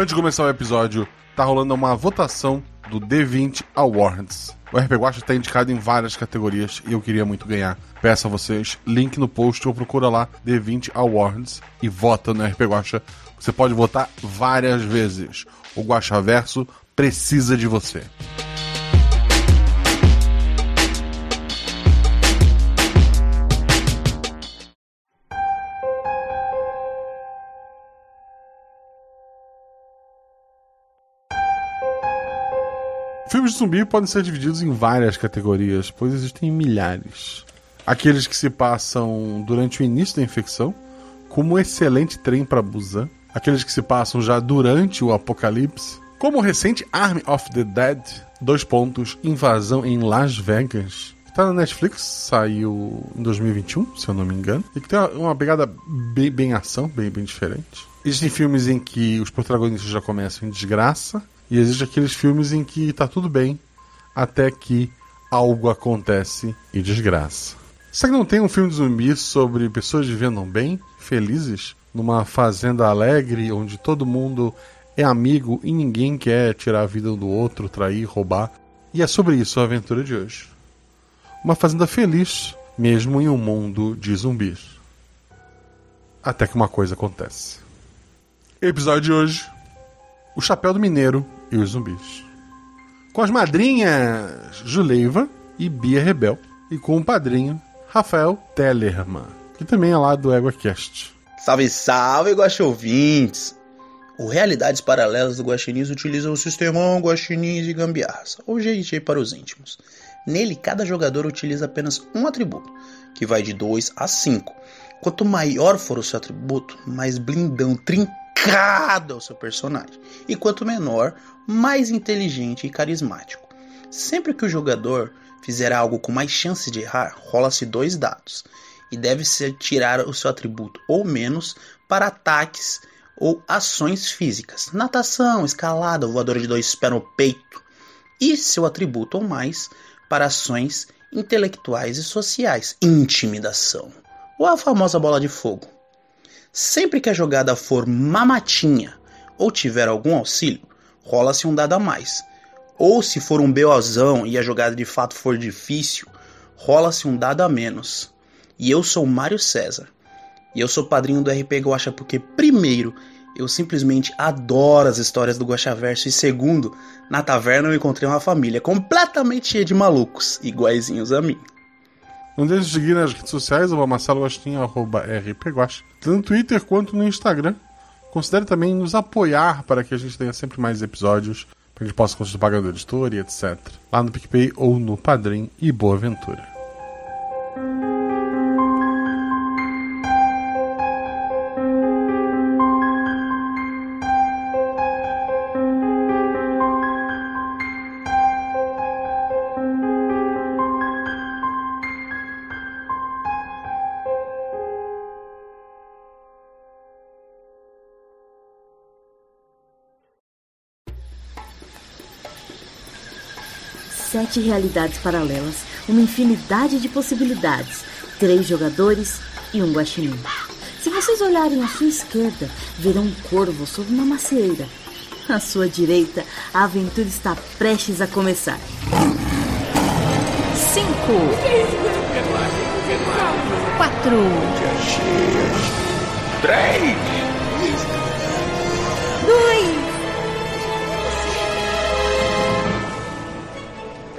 Antes de começar o episódio, tá rolando uma votação do D20 Awards. O RP Guacha está indicado em várias categorias e eu queria muito ganhar. Peço a vocês, link no post ou procura lá D20 Awards e vota no RP Guacha. Você pode votar várias vezes. O Guacha Verso precisa de você. Filmes de zumbi podem ser divididos em várias categorias, pois existem milhares. Aqueles que se passam durante o início da infecção, como o excelente trem para Busan. Aqueles que se passam já durante o apocalipse, como o recente Army of the Dead, dois pontos, invasão em Las Vegas. Tá na Netflix, saiu em 2021, se eu não me engano, e que tem uma pegada bem, bem ação, bem, bem diferente. Existem filmes em que os protagonistas já começam em desgraça, e existem aqueles filmes em que tá tudo bem até que algo acontece e desgraça. Será que não tem um filme de zumbi sobre pessoas vivendo bem, felizes, numa fazenda alegre onde todo mundo é amigo e ninguém quer tirar a vida do outro, trair, roubar? E é sobre isso a aventura de hoje. Uma fazenda feliz, mesmo em um mundo de zumbis. Até que uma coisa acontece. Episódio de hoje: O Chapéu do Mineiro e os zumbis. Com as madrinhas Juleiva e Bia Rebel. E com o padrinho Rafael Tellerman, que também é lá do EguaCast. Salve, salve, Guaxa ouvintes! O Realidades Paralelas do Guaxinins utiliza o sistema Guaxinins e Gambiarras, ou GG para os íntimos. Nele, cada jogador utiliza apenas um atributo, que vai de 2 a 5. Quanto maior for o seu atributo, mais blindão, trincado é o seu personagem. E quanto menor, mais inteligente e carismático. Sempre que o jogador fizer algo com mais chance de errar, rola-se dois dados e deve-se tirar o seu atributo ou menos para ataques ou ações físicas, natação, escalada, voadora de dois pés no peito, e seu atributo ou mais para ações intelectuais e sociais, intimidação, ou a famosa bola de fogo. Sempre que a jogada for mamatinha ou tiver algum auxílio, rola-se um dado a mais. Ou se for um BOzão e a jogada de fato for difícil, rola-se um dado a menos. E eu sou Mário César. E eu sou padrinho do RP Guacha porque, primeiro, eu simplesmente adoro as histórias do Guaxaverso e segundo, na taverna eu encontrei uma família completamente cheia de malucos, iguaizinhos a mim. Não deixe de seguir nas redes sociais, o Marcelo Gostinho, arroba rpguacha, tanto no Twitter quanto no Instagram. Considere também nos apoiar para que a gente tenha sempre mais episódios, para que a gente possa conseguir pagar do editor e etc. Lá no PicPay ou no Padrim e boa aventura. sete realidades paralelas, uma infinidade de possibilidades, três jogadores e um guaxinim. Se vocês olharem à sua esquerda, verão um corvo sob uma macieira. À sua direita, a aventura está prestes a começar. 5 4 3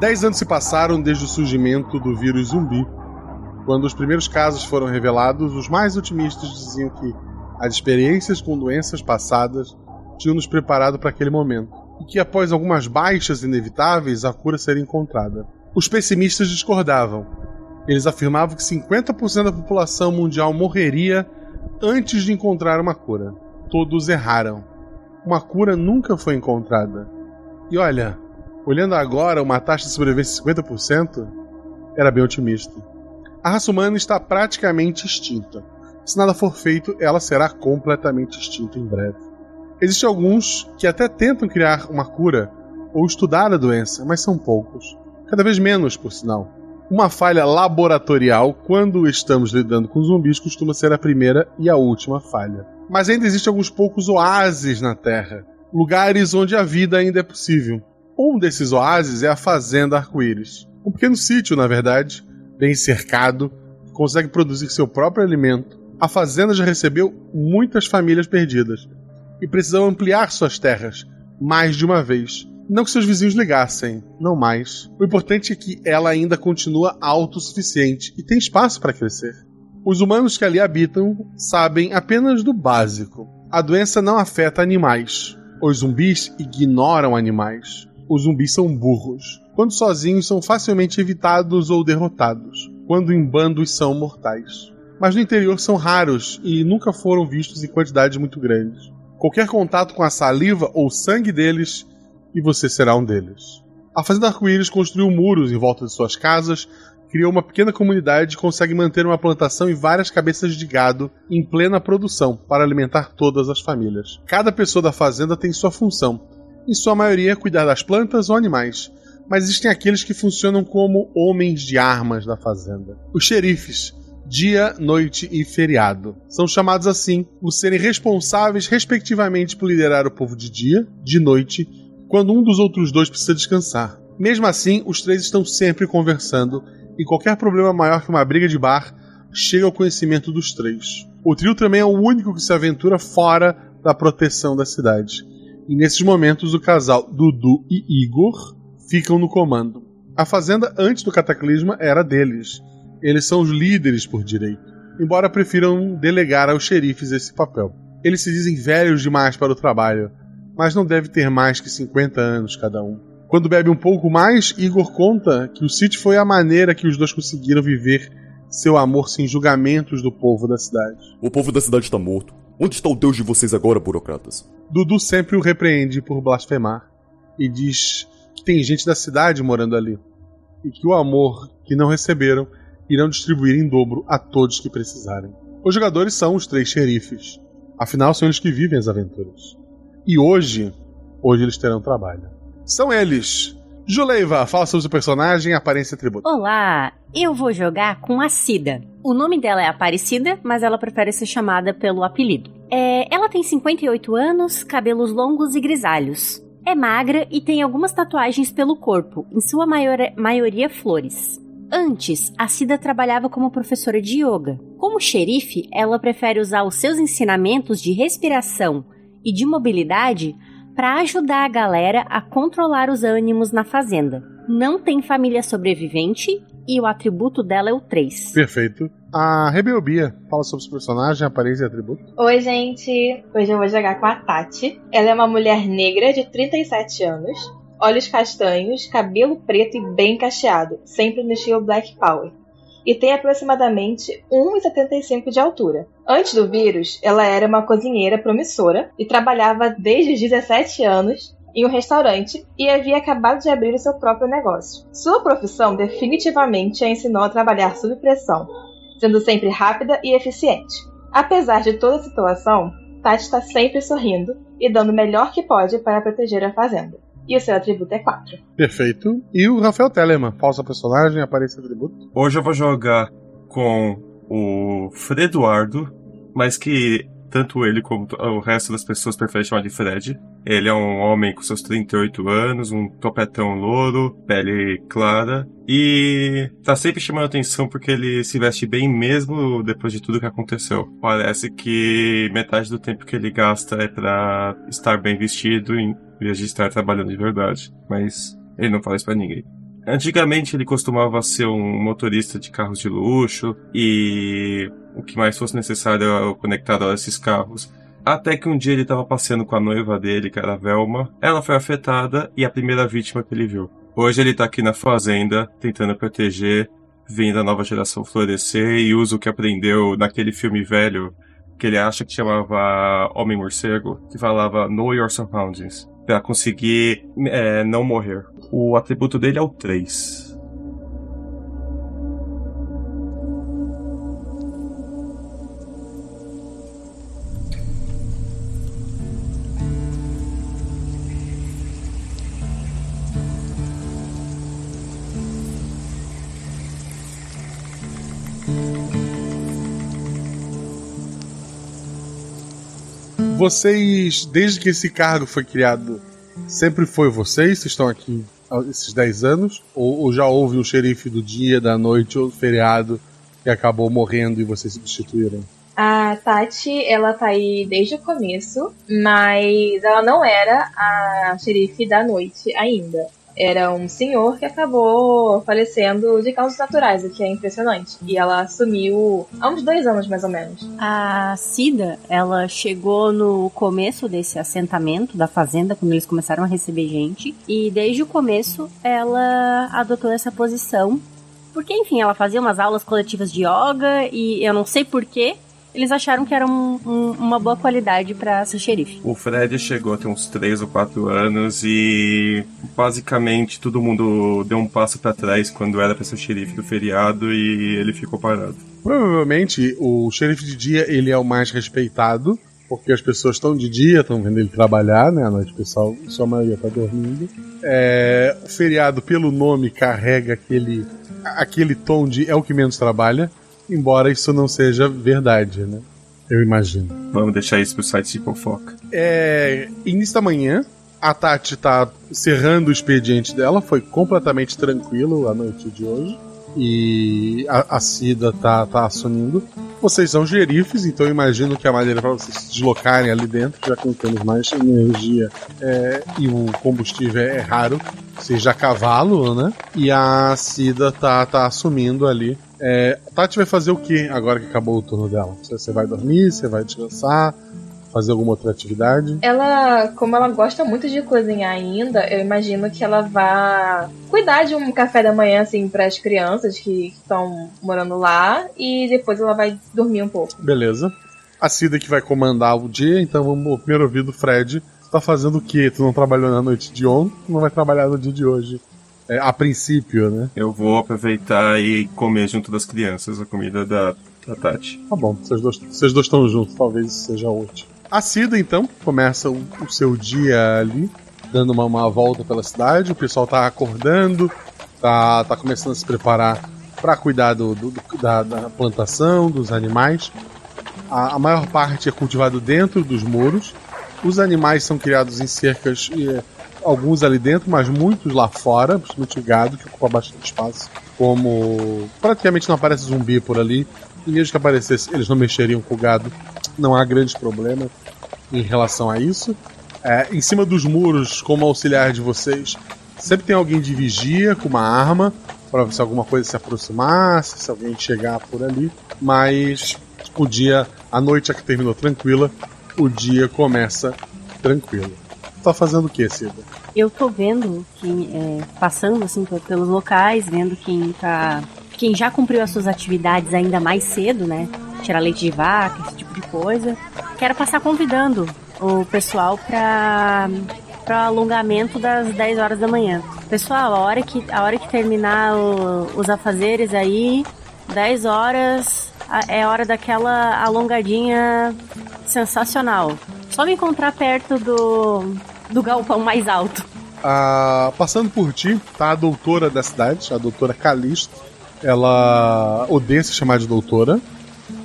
Dez anos se passaram desde o surgimento do vírus zumbi. Quando os primeiros casos foram revelados, os mais otimistas diziam que as experiências com doenças passadas tinham nos preparado para aquele momento e que após algumas baixas inevitáveis a cura seria encontrada. Os pessimistas discordavam. Eles afirmavam que 50% da população mundial morreria antes de encontrar uma cura. Todos erraram. uma cura nunca foi encontrada. E olha, olhando agora uma taxa de sobrevivência de 50%, era bem otimista. A raça humana está praticamente extinta. Se nada for feito, ela será completamente extinta em breve. Existem alguns que até tentam criar uma cura ou estudar a doença, mas são poucos. Cada vez menos, por sinal. Uma falha laboratorial, quando estamos lidando com zumbis, costuma ser a primeira e a última falha. Mas ainda existem alguns poucos oásis na Terra lugares onde a vida ainda é possível. Um desses oásis é a Fazenda Arco-Íris. Um pequeno sítio, na verdade, bem cercado, que consegue produzir seu próprio alimento. A fazenda já recebeu muitas famílias perdidas e precisou ampliar suas terras mais de uma vez. Não que seus vizinhos ligassem, não mais. O importante é que ela ainda continua autossuficiente e tem espaço para crescer. Os humanos que ali habitam sabem apenas do básico. A doença não afeta animais. Os zumbis ignoram animais. Os zumbis são burros. Quando sozinhos, são facilmente evitados ou derrotados. Quando em bandos, são mortais. Mas no interior são raros e nunca foram vistos em quantidades muito grandes. Qualquer contato com a saliva ou sangue deles e você será um deles. A Fazenda Arco-Íris construiu muros em volta de suas casas, criou uma pequena comunidade e consegue manter uma plantação e várias cabeças de gado em plena produção para alimentar todas as famílias. Cada pessoa da fazenda tem sua função, em sua maioria cuidar das plantas ou animais, mas existem aqueles que funcionam como homens de armas da fazenda. Os xerifes, dia, noite e feriado. São chamados assim por serem responsáveis, respectivamente, por liderar o povo de dia, de noite quando um dos outros dois precisa descansar. Mesmo assim, os três estão sempre conversando e qualquer problema maior que uma briga de bar chega ao conhecimento dos três. O trio também é o único que se aventura fora da proteção da cidade. E nesses momentos, o casal Dudu e Igor ficam no comando. A fazenda antes do cataclisma era deles. Eles são os líderes por direito, embora prefiram delegar aos xerifes esse papel. Eles se dizem velhos demais para o trabalho, mas não deve ter mais que 50 anos cada um. Quando bebe um pouco mais, Igor conta que o sítio foi a maneira que os dois conseguiram viver seu amor sem julgamentos do povo da cidade. O povo da cidade está morto. Onde está o Deus de vocês agora, burocratas? Dudu sempre o repreende por blasfemar e diz que tem gente da cidade morando ali e que o amor que não receberam irão distribuir em dobro a todos que precisarem. Os jogadores são os três xerifes, afinal são eles que vivem as aventuras. E hoje, hoje eles terão trabalho. São eles. Juleiva, fala sobre o personagem, aparência e atributo. Olá, eu vou jogar com a Cida. O nome dela é Aparecida, mas ela prefere ser chamada pelo apelido. É, ela tem 58 anos, cabelos longos e grisalhos. É magra e tem algumas tatuagens pelo corpo, em sua maior, maioria flores. Antes, a Cida trabalhava como professora de yoga. Como xerife, ela prefere usar os seus ensinamentos de respiração e de mobilidade para ajudar a galera a controlar os ânimos na fazenda. Não tem família sobrevivente e o atributo dela é o 3. Perfeito. A Rebelbia fala sobre os personagens, aparência e atributo. Oi, gente. Hoje eu vou jogar com a Tati. Ela é uma mulher negra de 37 anos, olhos castanhos, cabelo preto e bem cacheado, sempre no estilo Black Power e tem aproximadamente 1,75 de altura. Antes do vírus, ela era uma cozinheira promissora e trabalhava desde os 17 anos em um restaurante e havia acabado de abrir o seu próprio negócio. Sua profissão definitivamente a ensinou a trabalhar sob pressão, sendo sempre rápida e eficiente. Apesar de toda a situação, Tati está sempre sorrindo e dando o melhor que pode para proteger a fazenda e o seu atributo é 4. Perfeito. E o Rafael Telemann, pausa personagem, aparece atributo. Hoje eu vou jogar com o Freduardo, mas que tanto ele como o resto das pessoas preferem chamar de Fred. Ele é um homem com seus 38 anos, um topetão louro, pele clara e tá sempre chamando atenção porque ele se veste bem mesmo depois de tudo que aconteceu. Parece que metade do tempo que ele gasta é para estar bem vestido em vez de estar trabalhando de verdade, mas ele não fala isso pra ninguém. Antigamente ele costumava ser um motorista de carros de luxo e o que mais fosse necessário conectado a esses carros. Até que um dia ele estava passeando com a noiva dele, que era a Velma. Ela foi afetada e a primeira vítima que ele viu. Hoje ele está aqui na fazenda, tentando proteger, vendo a nova geração florescer e usa o que aprendeu naquele filme velho que ele acha que chamava Homem Morcego, que falava Know Your Surroundings, pra conseguir é, não morrer. O atributo dele é o 3. Vocês, desde que esse cargo foi criado, sempre foi vocês? Vocês estão aqui há esses 10 anos? Ou, ou já houve um xerife do dia, da noite ou do feriado que acabou morrendo e vocês substituíram? A Tati, ela tá aí desde o começo, mas ela não era a xerife da noite ainda. Era um senhor que acabou falecendo de causas naturais, o que é impressionante. E ela assumiu há uns dois anos, mais ou menos. A Cida, ela chegou no começo desse assentamento da fazenda, quando eles começaram a receber gente. E desde o começo, ela adotou essa posição. Porque, enfim, ela fazia umas aulas coletivas de yoga e eu não sei porquê, eles acharam que era um, um, uma boa qualidade para ser xerife. O Fred chegou a ter uns 3 ou 4 anos e basicamente todo mundo deu um passo para trás quando era para ser xerife do feriado e ele ficou parado. Provavelmente o xerife de dia ele é o mais respeitado, porque as pessoas estão de dia, estão vendo ele trabalhar, né? A noite o pessoal, sua maioria está dormindo. É, o feriado, pelo nome, carrega aquele, aquele tom de é o que menos trabalha embora isso não seja verdade, né? Eu imagino. Vamos deixar isso pro site de fofoca. É. Início da manhã, a Tati tá cerrando o expediente dela, foi completamente tranquilo a noite de hoje. E a, a Cida tá, tá assumindo. Vocês são gerifes, então imagino que a maneira para vocês se deslocarem ali dentro, já temos mais energia é, e o combustível é raro, seja cavalo, né? E a Cida tá, tá assumindo ali é, Tati vai fazer o que agora que acabou o turno dela? Você vai dormir? Você vai descansar? Fazer alguma outra atividade? Ela, como ela gosta muito de cozinhar ainda, eu imagino que ela vá cuidar de um café da manhã, assim, para as crianças que estão morando lá e depois ela vai dormir um pouco. Beleza. A Cida que vai comandar o dia, então vamos primeiro ouvir do Fred. Tu tá fazendo o que? Tu não trabalhou na noite de ontem, tu não vai trabalhar no dia de hoje. É, a princípio, né? Eu vou aproveitar e comer junto das crianças a comida da, da Tati. Tá bom, vocês dois, vocês dois estão juntos, talvez isso seja útil. A Cida, então, começa o, seu dia ali, dando uma, uma, volta pela cidade. O pessoal tá acordando, tá, tá começando a se preparar para cuidar do, do, do da, da, plantação, dos animais. A, a, maior parte é cultivado dentro dos muros. Os animais são criados em cercas alguns ali dentro, mas muitos lá fora, principalmente o gado, que ocupa bastante espaço. Como praticamente não aparece zumbi por ali, e mesmo que aparecesse, eles não mexeriam com o gado, não há grandes problemas em relação a isso. É, em cima dos muros, como auxiliar de vocês, sempre tem alguém de vigia com uma arma para ver se alguma coisa se aproximasse, se alguém chegar por ali. Mas o dia, a noite é que terminou tranquila, o dia começa tranquilo tá fazendo o que, Cida? Eu tô vendo quem é, passando assim pelos locais, vendo quem tá. Quem já cumpriu as suas atividades ainda mais cedo, né? Tirar leite de vaca, esse tipo de coisa. Quero passar convidando o pessoal para para alongamento das 10 horas da manhã. Pessoal, a hora que, a hora que terminar o, os afazeres aí, 10 horas é hora daquela alongadinha sensacional. Só me encontrar perto do, do galpão mais alto. Ah, passando por ti, tá a doutora da cidade, a doutora Calisto. Ela odeia se chamar de doutora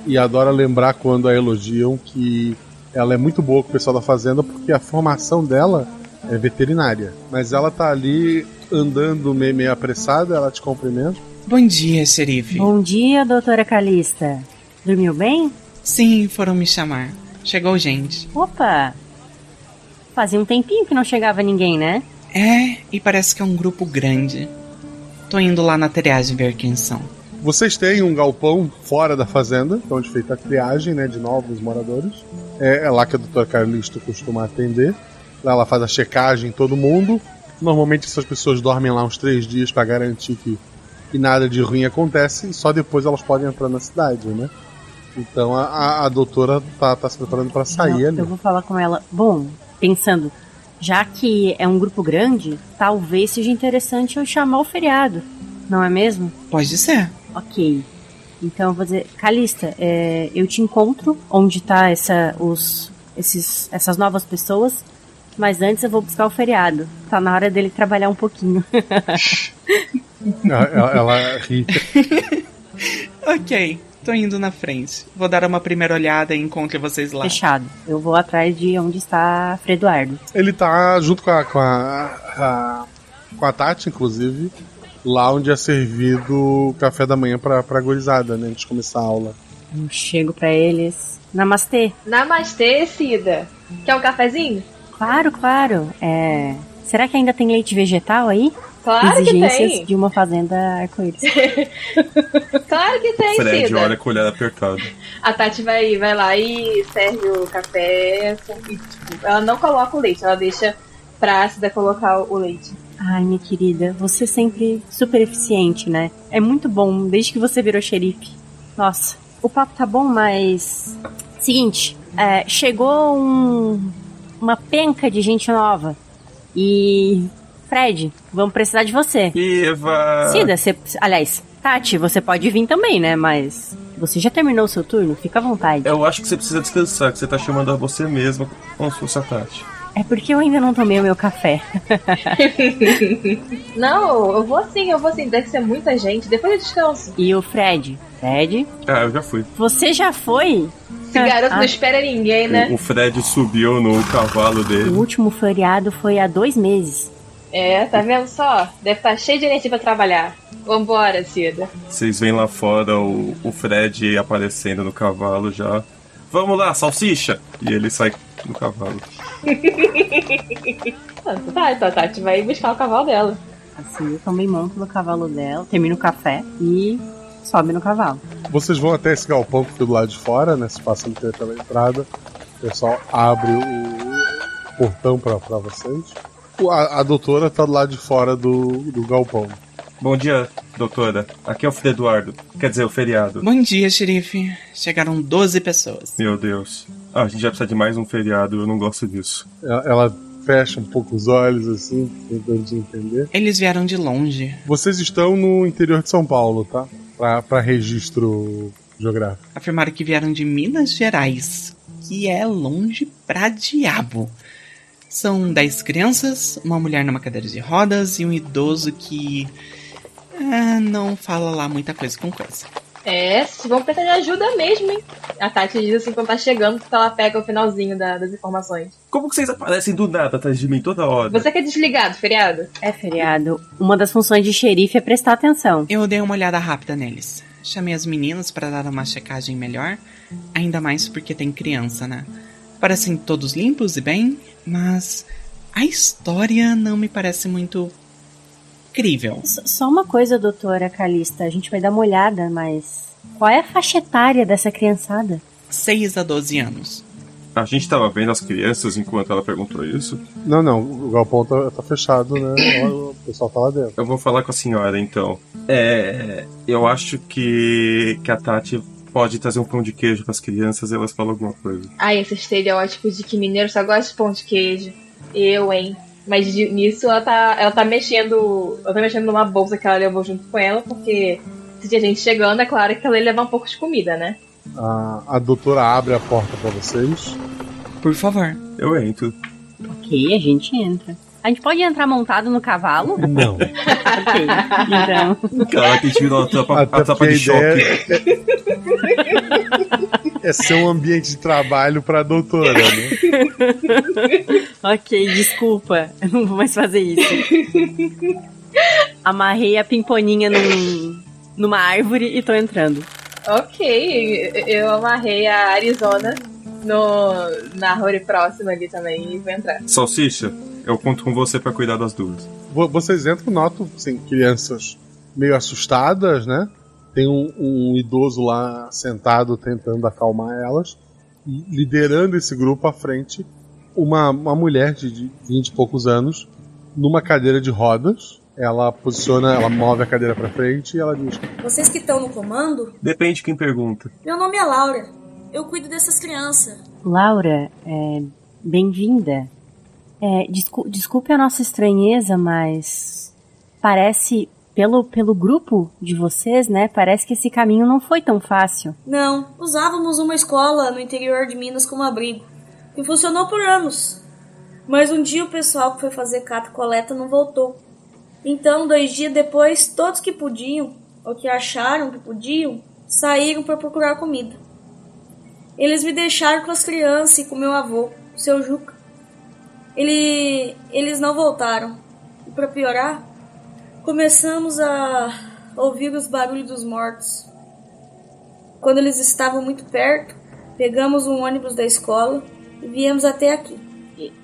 e adora lembrar quando a elogiam que ela é muito boa com o pessoal da fazenda porque a formação dela é veterinária. Mas ela tá ali andando meio, meio apressada, ela te cumprimenta. Bom dia, xerife. Bom dia, doutora Calista. Dormiu bem? Sim, foram me chamar. Chegou gente. Opa! Fazia um tempinho que não chegava ninguém, né? É, e parece que é um grupo grande. Tô indo lá na triagem ver quem são. Vocês têm um galpão fora da fazenda, onde é feita a triagem né, de novos moradores. É, é lá que a doutora Carlisto costuma atender. Lá ela faz a checagem em todo mundo. Normalmente essas pessoas dormem lá uns três dias para garantir que, que nada de ruim acontece e só depois elas podem entrar na cidade, né? Então a, a, a doutora tá, tá se preparando para sair eu, ali. eu vou falar com ela. Bom, pensando, já que é um grupo grande, talvez seja interessante eu chamar o feriado, não é mesmo? Pode ser. Ok. Então eu vou dizer, Calista, é, eu te encontro onde tá essa, os, esses, essas novas pessoas, mas antes eu vou buscar o feriado. Tá na hora dele trabalhar um pouquinho. Ela, ela- ela ri. Ok, tô indo na frente. Vou dar uma primeira olhada e encontro vocês lá. Fechado. Eu vou atrás de onde está Freduardo. Ele tá junto com a, com a, a- com a Tati, inclusive, lá onde é servido o café da manhã pra, pra gorizada, né? Antes de começar a aula. Eu chego pra eles. Namastê. Namastê, Cida. Quer um cafezinho? Claro, claro. É. Será que ainda tem leite vegetal aí? Claro que Exigências tem. de uma fazenda arco-íris. Claro que tem, Fred Cida. olha com o olhar apertado. A Tati vai, vai lá e serve o café. E, tipo, ela não coloca o leite, ela deixa pra Cida colocar o leite. Ai, minha querida, você é sempre super eficiente, né? É muito bom, desde que você virou xerife. Nossa, o papo tá bom, mas. Seguinte, é, chegou um, uma penca de gente nova. E. Fred, vamos precisar de você. Eva! Cida, você. Aliás, Tati, você pode vir também, né? Mas. Você já terminou o seu turno? Fica à vontade. Eu acho que você precisa descansar, que você tá chamando a você mesma como se fosse a Tati. É porque eu ainda não tomei o meu café. Não, eu vou sim, eu vou sim. Deve ser muita gente. Depois eu descanso. E o Fred? Fred? Ah, eu já fui. Você já foi? Esse garoto Ah. não espera ninguém, né? O, o Fred subiu no cavalo O dele. último feriado foi há dois meses. É, tá vendo só? Deve estar cheio de energia pra trabalhar. Vambora, Cida. Vocês veem lá fora o, o Fred aparecendo no cavalo já. Vamos lá, salsicha! E ele sai no cavalo. Ah, Tá, então a Tati vai buscar o cavalo dela. Assim, eu também monto no cavalo dela, termino o café e sobe no cavalo. Vocês vão até esse galpão que fica do lado de fora, né? Se passam pela pela entrada. O pessoal abre o portão pra, pra vocês. A, a doutora tá do lado de fora do, do galpão. Bom dia, doutora. Aqui é o Fred Eduardo. Quer dizer, o feriado. Bom dia, xerife. Chegaram 12 pessoas. Meu Deus. Ah, a gente já precisa de mais um feriado, eu não gosto disso. Ela, ela fecha um pouco os olhos, assim, tentando de entender. Eles vieram de longe. Vocês estão no interior de São Paulo, tá? Pra, pra registro geográfico. Afirmaram que vieram de Minas Gerais, que é longe pra diabo. São 10 crianças, uma mulher numa cadeira de rodas e um idoso que. ah, não fala lá muita coisa com coisa. É, se vão precisar de ajuda mesmo, hein? A Tati diz assim quando tá chegando, porque ela pega o finalzinho da- das informações. Como que vocês aparecem do nada atrás de mim toda hora? Você que é desligado, feriado? É feriado. Uma das funções de xerife é prestar atenção. Eu dei uma olhada rápida neles. Chamei as meninas para dar uma checagem melhor, ainda mais porque tem criança, né? Parecem todos limpos e bem, mas a história não me parece muito crível. S- Só uma coisa, doutora Calista, a gente vai dar uma olhada, mas. Qual é a faixa etária dessa criançada? 6 a 12 anos. A gente tava vendo as crianças enquanto ela perguntou isso. Não, não, o galpão tá, tá fechado, né? O pessoal tá lá dentro. Eu vou falar com a senhora então. É. Eu acho que, que a Tati pode trazer um pão de queijo pras crianças e elas falam alguma coisa. Ai, esse estereótipo de que mineiro só gosta de pão de queijo. Eu, hein? Mas nisso ela tá, ela tá mexendo. Ela tá mexendo numa bolsa que ela levou junto com ela, porque se tinha gente chegando, é claro que ela ia levar um pouco de comida, né? A, a doutora abre a porta pra vocês. Por favor. Eu entro. Ok, a gente entra. A gente pode entrar montado no cavalo? Não. ok, então. Cara, que a gente virou a Até a porque de a ideia choque. É ser um ambiente de trabalho pra doutora, né? ok, desculpa. Eu não vou mais fazer isso. Amarrei a pimponinha num, numa árvore e tô entrando. Ok, eu amarrei a Arizona no, na árvore próxima ali também e vou entrar. Salsicha, eu conto com você pra cuidar das duas. Vo- Vocês entram, notam assim, crianças meio assustadas, né? Tem um, um idoso lá sentado tentando acalmar elas. E liderando esse grupo à frente, uma, uma mulher de, de 20 e poucos anos, numa cadeira de rodas, Ela posiciona, ela move a cadeira pra frente e ela diz: Vocês que estão no comando? Depende de quem pergunta. Meu nome é Laura. Eu cuido dessas crianças. Laura, é, bem-vinda. É, descu- desculpe a nossa estranheza, mas parece, pelo, pelo grupo de vocês, né? Parece que esse caminho não foi tão fácil. Não, usávamos uma escola no interior de Minas como abrigo. E funcionou por anos. Mas um dia o pessoal que foi fazer cata e coleta não voltou. Então, dois dias depois, todos que podiam, ou que acharam que podiam, saíram para procurar comida. Eles me deixaram com as crianças e com meu avô, o seu Juca. Ele, eles não voltaram. E para piorar, começamos a ouvir os barulhos dos mortos. Quando eles estavam muito perto, pegamos um ônibus da escola e viemos até aqui.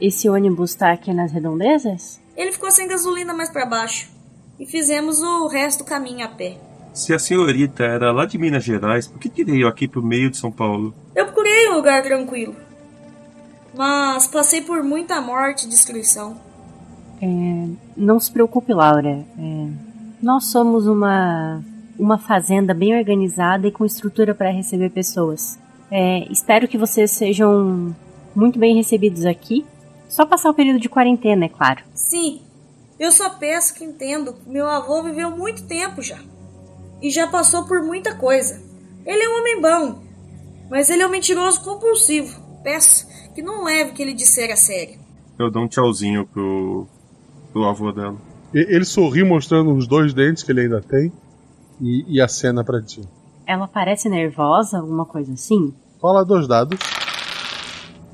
Esse ônibus tá aqui nas redondezas? Ele ficou sem gasolina mais para baixo e fizemos o resto do caminho a pé. Se a senhorita era lá de Minas Gerais, por que tirei eu aqui pro meio de São Paulo? Eu procurei um lugar tranquilo, mas passei por muita morte e destruição. É, não se preocupe, Laura. É, nós somos uma, uma fazenda bem organizada e com estrutura para receber pessoas. É, espero que vocês sejam muito bem recebidos aqui. Só passar o período de quarentena, é claro. Sim, eu só peço que entendo que meu avô viveu muito tempo já. E já passou por muita coisa. Ele é um homem bom, mas ele é um mentiroso compulsivo. Peço que não leve o que ele disser a sério. Eu dou um tchauzinho pro, pro avô dela. Ele sorri mostrando os dois dentes que ele ainda tem e, e acena pra ti. Ela parece nervosa, alguma coisa assim? Rola dois dados.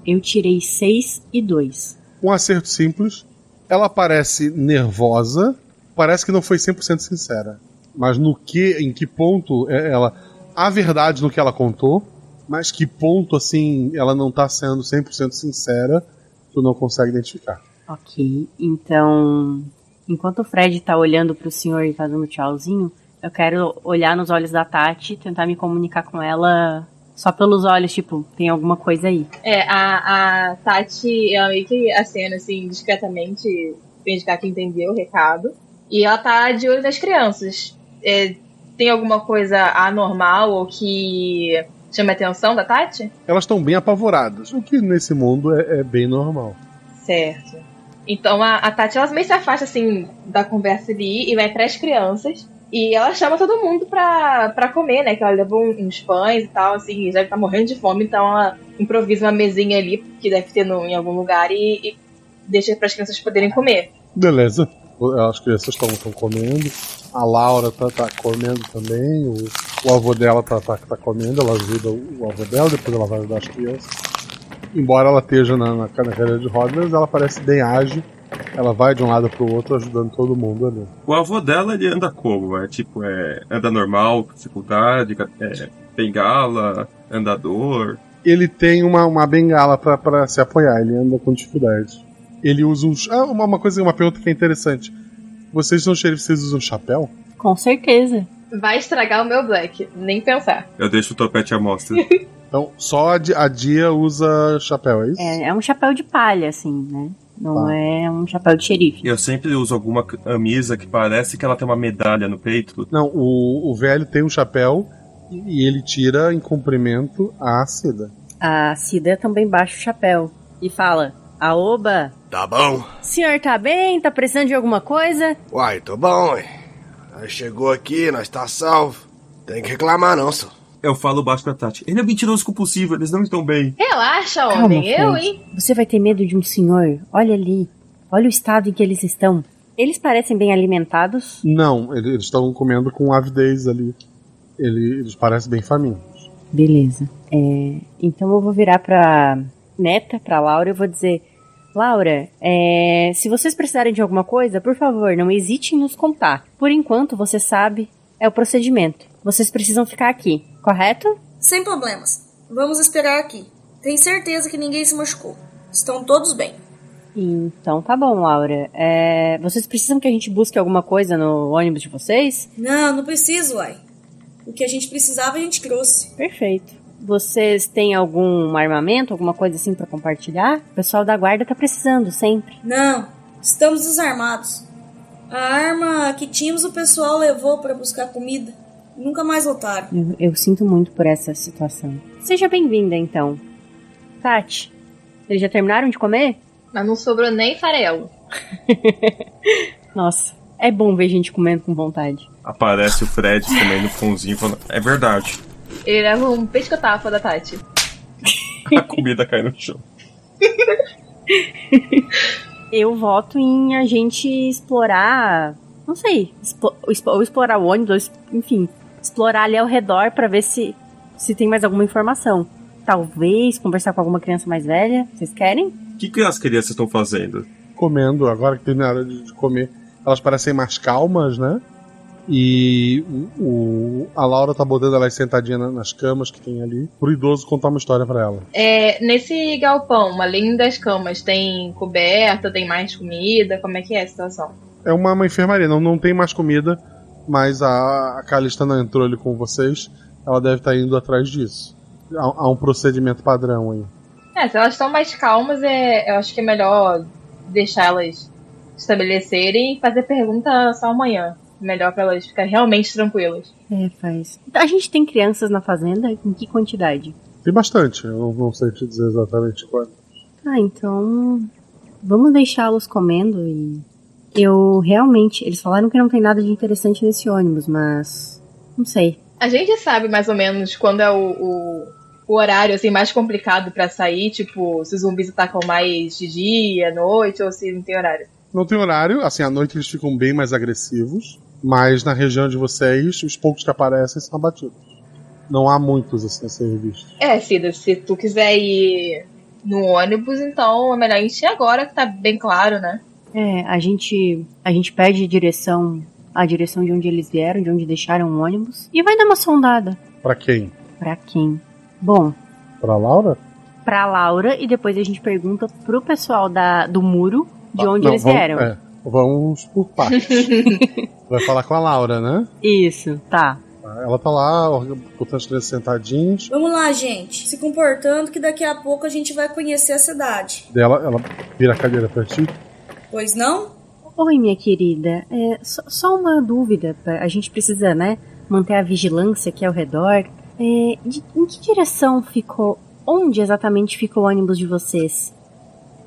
Eu tirei seis e dois. Um acerto simples. Ela parece nervosa, parece que não foi 100% sincera. Mas no que, em que ponto é- ela. Há verdade no que ela contou, mas que ponto, assim, ela não tá sendo 100% sincera, tu não consegue identificar. Ok, então. Enquanto o Fred tá olhando pro senhor e fazendo tchauzinho, eu quero olhar nos olhos da Tati e tentar me comunicar com ela só pelos olhos, tipo, tem alguma coisa aí. É, a, a Tati, ela meio que acena, assim, discretamente, pra indicar que entendeu o recado. E ela tá de olho nas crianças. É, tem alguma coisa anormal ou que chama a atenção da Tati? Elas estão bem apavoradas, o que nesse mundo é, é bem normal. Certo. Então a, a Tati, ela meio se afasta, assim, da conversa ali e vai pras crianças. E ela chama todo mundo pra, pra comer, né? Que ela levou um- uns pães e tal, assim, já tá morrendo de fome, então ela improvisa uma mesinha ali, que deve ter no, em algum lugar, e, e deixa para as crianças poderem comer. Beleza. As crianças estão comendo. A Laura tá, tá comendo também. O, o avô dela tá, tá, tá comendo. Ela ajuda o, avô dela, depois ela vai ajudar as crianças. Embora ela esteja na, na, cadeira de rodas, ela parece bem ágil. Ela vai de um lado pro outro ajudando todo mundo ali. O avô dela, ele anda como? É tipo, é, anda normal, com dificuldade, é, bengala, andador. Ele tem uma, uma bengala pra se apoiar, ele anda com dificuldade. Ele usa uns. Ah, uma, uma coisa, uma pergunta que é interessante. Vocês são xerifes, vocês usam chapéu? Com certeza. Vai estragar o meu Black, nem pensar. Eu deixo o topete à mostra. Então, só a, Di- a Dia usa chapéu, é isso? É, é um chapéu de palha, assim, né? Não Tá. é um chapéu de xerife. Eu sempre uso alguma camisa que parece que ela tem uma medalha no peito. Não, o, o velho tem um chapéu e, e ele tira em cumprimento a Cida. A Cida também baixa o chapéu e fala: Aoba, Tá bom? senhor tá bem? Tá precisando de alguma coisa? Uai, tô bom. Nós chegou aqui, nós tá salvo. Tem que reclamar não, só. Eu falo baixo pra Tati. Ele é mentiroso compulsivo, eles não estão bem. Relaxa, Calma, homem, eu, Fred. hein? Você vai ter medo de um senhor? Olha ali. Olha o estado em que eles estão. Eles parecem bem alimentados. Não, ele- eles estão comendo com avidez ali. Ele- eles parecem bem famintos. Beleza. É, então eu vou virar pra neta, pra Laura, eu vou dizer: Laura, é, se vocês precisarem de alguma coisa, por favor, não hesite em nos contar. Por enquanto, você sabe, é o procedimento. Vocês precisam ficar aqui, correto? Sem problemas. Vamos esperar aqui. Tenho certeza que ninguém se machucou. Estão todos bem. Então tá bom, Laura. É, vocês precisam que a gente busque alguma coisa no ônibus de vocês? Não, não preciso, uai. O que a gente precisava a gente trouxe. Perfeito. Vocês têm algum armamento, alguma coisa assim pra compartilhar? O pessoal da guarda tá precisando sempre. Não, estamos desarmados. A arma que tínhamos o pessoal levou para buscar comida. Nunca mais voltaram. Eu, eu sinto muito por essa situação. Seja bem-vinda, então. Tati, eles já terminaram de comer? Mas não sobrou nem farelo. Nossa, é bom ver gente comendo com vontade. Aparece o Fred também no pãozinho falando, é verdade. Ele leva um pescotapo da Tati. A comida cai no chão. Eu voto em a gente explorar. Não sei. expo- ou explorar o ônibus, enfim. Explorar ali ao redor pra ver se, se tem mais alguma informação. Talvez conversar com alguma criança mais velha. Vocês querem? O que, que as crianças estão fazendo? Comendo, agora que tem na hora de, de comer, elas parecem mais calmas, né? E o, o- a Laura tá botando elas sentadinhas na- nas camas que tem ali, pro idoso contar uma história pra ela. É, nesse galpão, além das camas, tem coberta, tem mais comida? Como é que é a situação? É uma, uma enfermaria, não, não tem mais comida, mas a, a Calista não entrou ali com vocês, ela deve estar indo atrás disso. Há, há um procedimento padrão aí. É, se elas estão mais calmas, é, eu acho que é melhor deixar elas estabelecerem e fazer pergunta só amanhã. Melhor pra elas ficarem realmente tranquilas. É, faz. A gente tem crianças na fazenda? Em que quantidade? Tem bastante, eu não, não sei te dizer exatamente quanto. Ah, então. Vamos deixá-los comendo e. Eu realmente. Eles falaram que não tem nada de interessante nesse ônibus, mas. Não sei. A gente sabe mais ou menos quando é o, o, o horário assim, mais complicado pra sair, tipo, se os zumbis atacam mais de dia, noite, ou se não tem horário. Não tem horário, assim, à noite eles ficam bem mais agressivos, mas na região de vocês, os poucos que aparecem são abatidos. Não há muitos assim a ser vistos. É, Cida, se tu quiser ir no ônibus, então é melhor encher agora, que tá bem claro, né? É, a gente. A gente pede direção. A direção de onde eles vieram, de onde deixaram o ônibus. E vai dar uma sondada. Pra quem? Pra quem? Bom, Pra Laura? pra Laura e depois a gente pergunta pro pessoal da, do muro de onde Não, eles vamos- vieram. é, vamos por partes. Vai falar com a Laura, né? Isso, tá. Ela tá lá, botando as crianças sentadinhos. Vamos lá, gente. Se comportando que daqui a pouco a gente vai conhecer a cidade. Dela, ela vira a cadeira pra ti. Pois não? Oi, minha querida. É, só, só uma dúvida. pra- A gente precisa, né, manter a vigilância aqui ao redor. É, de- em que direção ficou. Onde exatamente ficou o ônibus de vocês?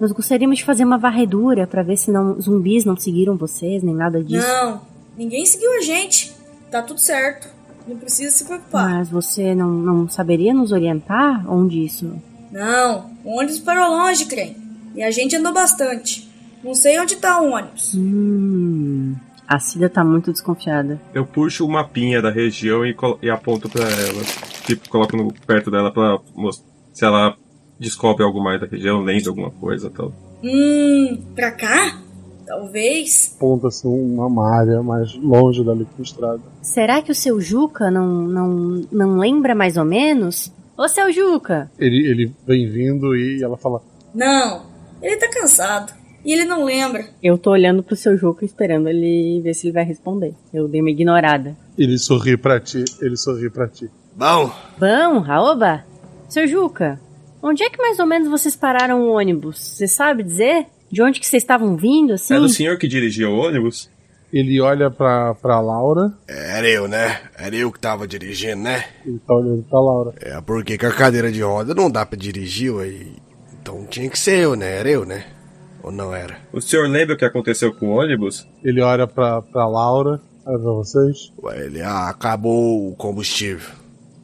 Nós gostaríamos de fazer uma varredura pra ver se não, zumbis não seguiram vocês, nem nada disso. Não. Ninguém seguiu a gente. Tá tudo certo. Não precisa se preocupar. Mas você não, não saberia nos orientar onde isso. Não. O ônibus parou longe, Crem. E a gente andou bastante. Não sei onde tá o ônibus. Hum. A Cida tá muito desconfiada. Eu puxo o mapinha da região e, e aponto pra ela. Tipo, coloco no- perto dela pra mostrar se ela descobre algo mais da região, lendo alguma coisa e tal. Hum, pra cá? Talvez. Aponta assim uma área mais longe dali com estrada. Será que o seu Juca não, não, não lembra mais ou menos? Ô, seu Juca! Ele, ele vem vindo e ela fala: Não. Ele tá cansado. E ele não lembra. Eu tô olhando pro seu Juca esperando ele ver se ele vai responder. Eu dei uma ignorada. Ele sorri pra ti, ele sorri pra ti. Bom, Bom, Raoba? Seu Juca, onde é que mais ou menos vocês pararam o ônibus? Você sabe dizer? De onde que vocês estavam vindo, assim? Era o senhor que dirigia o ônibus? Ele olha pra, pra Laura. era eu, né? Era eu que tava dirigindo, né? Ele tá olhando pra Laura. É, porque com a cadeira de roda não dá pra dirigir, ué. Então tinha que ser eu, né? Era eu, né? Ou não era? O senhor lembra o que aconteceu com o ônibus? Ele olha pra, pra Laura, olha pra vocês. Ué, ele ah, acabou o combustível.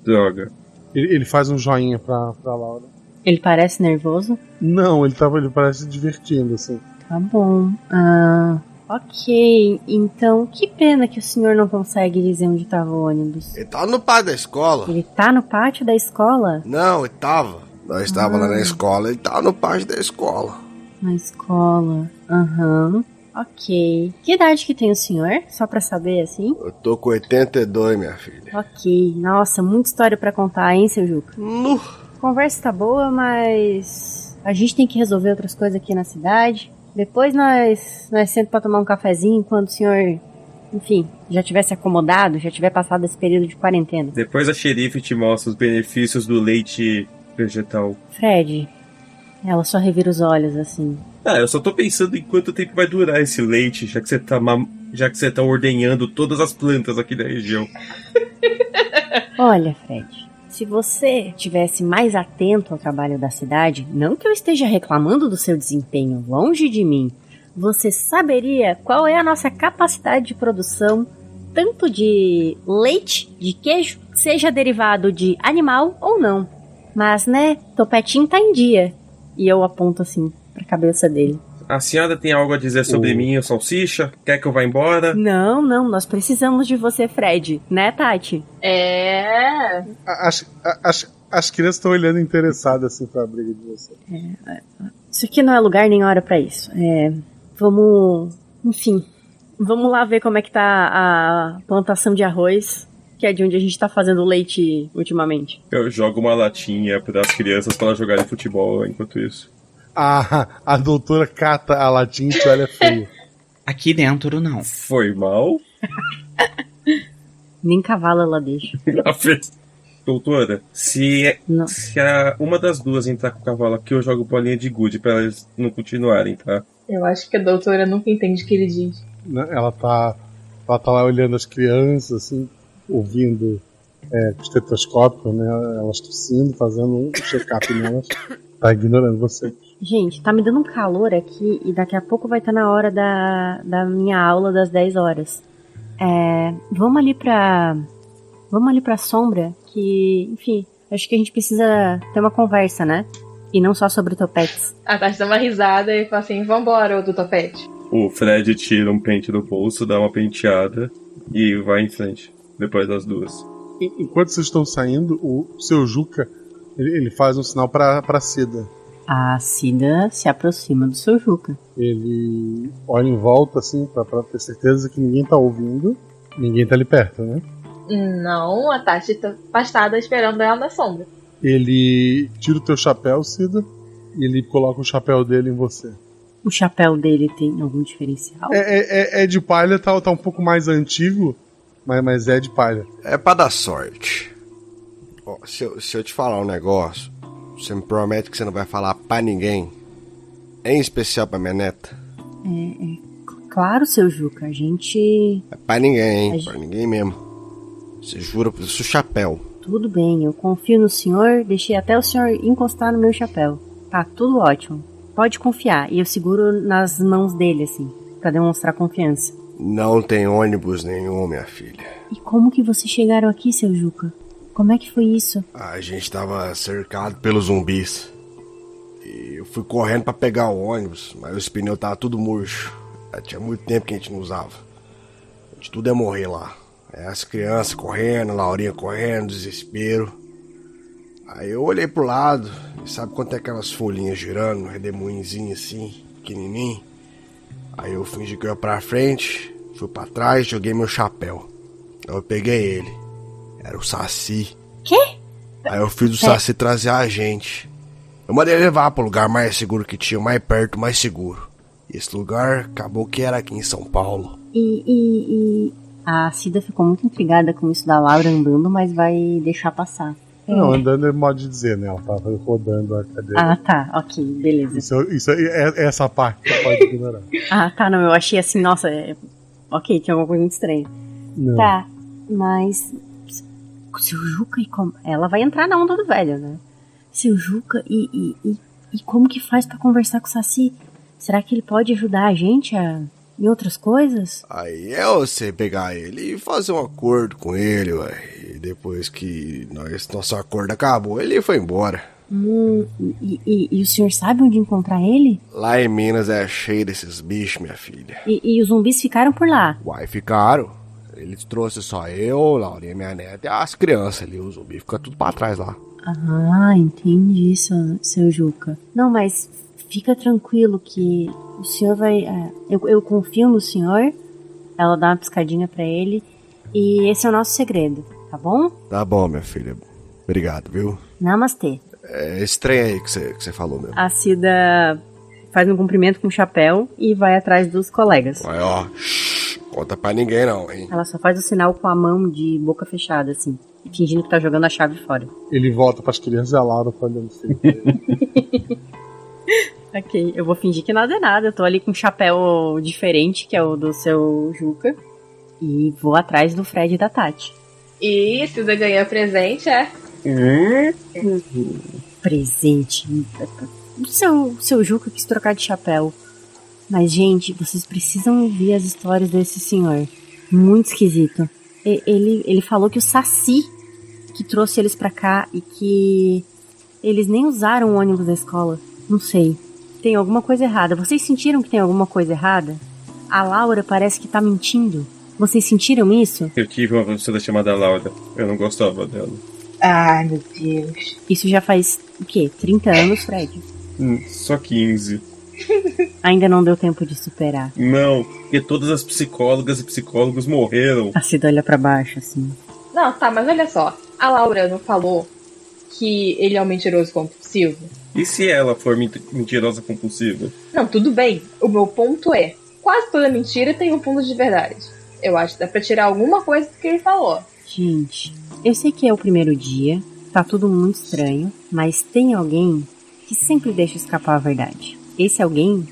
Droga. Ele, ele faz um joinha pra, pra Laura. Ele parece nervoso? Não, ele tava, ele parece se divertindo, assim. Tá bom. Ah, ok. Então, que pena que o senhor não consegue dizer onde tava o ônibus. Ele tava no pátio da escola. Ele tá no pátio da escola? Não, ele tava. Nós estávamos lá Ah. na escola, ele tava no pátio da escola. Na escola. Aham. Ok. Que idade que tem o senhor? Só pra saber, assim? Eu tô com 82, minha filha. Ok. Nossa, muita história pra contar, hein, seu Juca? Nu. Conversa tá boa, mas a gente tem que resolver outras coisas aqui na cidade. Depois nós nós sentamos pra tomar um cafezinho quando o senhor, enfim, já tivesse acomodado, já tiver passado esse período de quarentena. Depois a xerife te mostra os benefícios do leite vegetal. Fred, ela só revira os olhos assim. Ah, eu só tô pensando em quanto tempo vai durar esse leite, já que você tá, já que você tá ordenhando todas as plantas aqui da região. Olha, Fred, se você tivesse mais atento ao trabalho da cidade, não que eu esteja reclamando do seu desempenho, longe de mim, você saberia qual é a nossa capacidade de produção, tanto de leite, de queijo, seja derivado de animal ou não. Mas, né, Topetinho tá em dia. E eu aponto assim pra cabeça dele. A senhora tem algo a dizer sobre mim, o salsicha? Quer que eu vá embora? Não, não, nós precisamos de você, Fred, né, Tati? É. A- As, a- as, as crianças estão olhando interessadas assim pra briga de você. Isso aqui não é lugar nem hora pra isso. É, vamos, enfim, vamos lá ver como é que tá a plantação de arroz, que é de onde a gente tá fazendo leite ultimamente. Eu jogo uma latinha para as crianças para elas jogarem futebol enquanto isso. A, a doutora cata a latinha e te olha feio. Aqui dentro não. Foi mal? Nem cavalo ela deixa. Doutora, se, se a, uma das duas entrar com o cavalo aqui, eu jogo bolinha de gude para elas não continuarem, tá? Eu acho que a doutora nunca entende o que ele diz. né? Ela tá, ela tá lá olhando as crianças, assim, ouvindo é, estetoscópio, né? Elas tossindo, fazendo um check-up nelas. Tá ignorando você. Gente, tá me dando um calor aqui e daqui a pouco vai estar na hora da, da minha aula das 10 horas. É, vamos ali pra. Vamos ali pra sombra, que, enfim, acho que a gente precisa ter uma conversa, né? E não só sobre topetes. A Tati dá uma risada e fala assim: vambora, ô do topete. O Fred tira um pente do bolso, dá uma penteada e vai em frente, depois das duas. En- Enquanto vocês estão saindo, o seu Juca ele, ele faz um sinal pra, pra Cida. A Cida se aproxima do seu Juca. Ele olha em volta, assim, pra, pra ter certeza que ninguém tá ouvindo. Ninguém tá ali perto, né? Não, a Tati tá afastada esperando ela na sombra. Ele tira o teu chapéu, Cida, e ele coloca o chapéu dele em você. O chapéu dele tem algum diferencial? É, é- é- é de palha, tá, tá um pouco mais antigo, mas, mas é de palha. É pra dar sorte. Ó, se, eu, se eu te falar um negócio, você me promete que você não vai falar pra ninguém. Em especial pra minha neta. É, é, claro, seu Juca, a gente. É pra ninguém, hein? A gente- Pra ninguém mesmo. Você jura pro seu chapéu. Tudo bem, eu confio no senhor, deixei até o senhor encostar no meu chapéu. Tá tudo ótimo. Pode confiar. E eu seguro nas mãos dele, assim, pra demonstrar confiança. Não tem ônibus nenhum, minha filha. E como que vocês chegaram aqui, seu Juca? Como é que foi isso? A gente tava cercado pelos zumbis. E eu fui correndo pra pegar o ônibus, mas os pneus tava tudo murcho. Já tinha muito tempo que a gente não usava. A gente tudo ia morrer lá. É, As crianças correndo, a Laurinha correndo, desespero. Aí eu olhei pro lado, e sabe quanto é aquelas folhinhas girando, um redemoinhozinho assim, pequenininho? Aí eu fingi que eu ia pra frente, fui pra trás, joguei meu chapéu. Eu peguei ele. Era o Saci. Quê? Aí eu fiz o Saci trazer a gente. Eu mandei levar pro lugar mais seguro que tinha, mais perto, mais seguro. E esse lugar acabou que era aqui em São Paulo. E, e, e... A Cida ficou muito intrigada com isso da Laura andando, mas vai deixar passar. Não, andando é modo de dizer, né? Ela tava rodando a cadeira. Ah, tá, ok, beleza. Isso, isso aí, é, essa parte você pode ignorar. Ah, tá, não, eu achei assim, nossa, é... ok, tinha alguma coisa muito estranha. Não. Tá, mas. Seu Juca e como. Ela vai entrar na onda do velho, né? Seu Juca e, e, e, e como que faz pra conversar com o Saci? Será que ele pode ajudar a gente a. em outras coisas? Aí é você pegar ele e fazer um acordo com ele, ué. E depois que nós, nosso acordo acabou, ele foi embora. Hum, e, e, e o senhor sabe onde encontrar ele? Lá em Minas é cheio desses bichos, minha filha. E, e os zumbis ficaram por lá. Uai, ficaram. Ele trouxe só eu, Laurinha, minha neta e as crianças ali. O zumbi fica tudo pra trás lá. Ah, entendi, seu, seu Juca. Não, mas fica tranquilo que o senhor vai. é, eu, eu confio no senhor. Ela dá uma piscadinha pra ele. E esse é o nosso segredo, tá bom? Tá bom, minha filha. Obrigado, viu? Namastê. É estranho aí que você, que falou mesmo. A Cida faz um cumprimento com o chapéu e vai atrás dos colegas. Mas ó, conta pra ninguém não, hein? Ela só faz o sinal com a mão de boca fechada, assim, fingindo que tá jogando a chave fora. Ele volta pras crianças e a Laura olhando feio. ok, eu vou fingir que nada é nada. Eu tô ali com um chapéu diferente, que é o do seu Juca. E vou atrás do Fred e da Tati. E se você ganhar presente, é. Presente. O seu, seu Juca quis trocar de chapéu. Mas, gente, vocês precisam ouvir as histórias desse senhor. Muito esquisito. Ele, ele falou que o Saci que trouxe eles pra cá e que eles nem usaram o ônibus da escola. Não sei. Tem alguma coisa errada. Vocês sentiram que tem alguma coisa errada? A Laura parece que tá mentindo. Vocês sentiram isso? Eu tive uma professora chamada Laura. Eu não gostava dela. Ai, meu Deus. Isso já faz o quê? 30 anos, Fred? Hum, Só 15. Ainda não deu tempo de superar. Não, porque todas as psicólogas e psicólogos morreram. A Cida olha pra baixo, assim. Não, tá, mas olha só. A Laura não falou que ele é um mentiroso compulsivo? E se ela for ment- mentirosa compulsiva? Não, tudo bem. O meu ponto é: quase toda mentira tem um fundo de verdade. Eu acho que dá pra tirar alguma coisa do que ele falou. Gente, eu sei que é o primeiro dia, tá tudo muito estranho, mas tem alguém que sempre deixa escapar a verdade. Esse alguém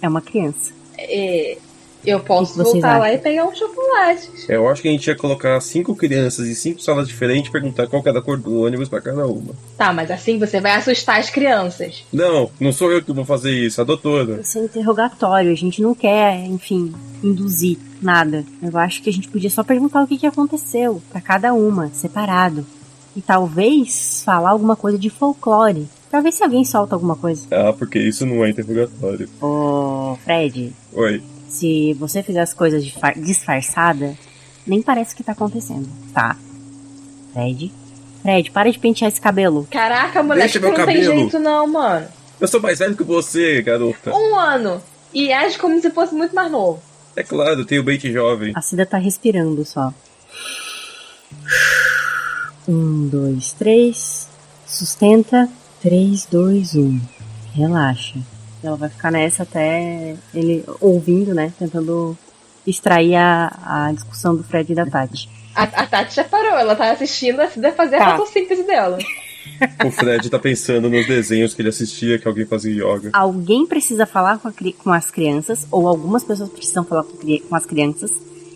é uma criança. É, eu posso voltar lá acham? e pegar um chocolate. Eu acho que a gente ia colocar cinco crianças em cinco salas diferentes e perguntar qual era a cor do ônibus pra cada uma. Tá, mas assim você vai assustar as crianças. Não, não sou eu que vou fazer isso, a doutora. Esse é um interrogatório, a gente não quer, enfim, induzir nada. Eu acho que a gente podia só perguntar o que, que aconteceu pra cada uma, separado. E talvez falar alguma coisa de folclore, pra ver se alguém solta alguma coisa. Ah, porque isso não é interrogatório. Ô, Fred, Oi. se você fizer as coisas disfar- disfarçada, nem parece que tá acontecendo, tá? Fred? Fred, para de pentear esse cabelo. Caraca, moleque, Deixa meu não tem cabelo. jeito não, mano. Eu sou mais velho que você, garota. Um ano. E age como se fosse muito mais novo. É claro, eu tenho bait jovem. A Cida tá respirando só. Um, dois, três. Sustenta. Três, dois, um. Relaxa. Ela vai ficar nessa até ele ouvindo, né? Tentando extrair a, a discussão do Fred e da Tati. A, a Tati já parou, ela tá assistindo a Cida fazer Tá. a fotossíntese dela. O Fred tá pensando nos desenhos que ele assistia que alguém fazia yoga. Alguém precisa falar com, cri- com as crianças, ou algumas pessoas precisam falar com, cri- com as crianças.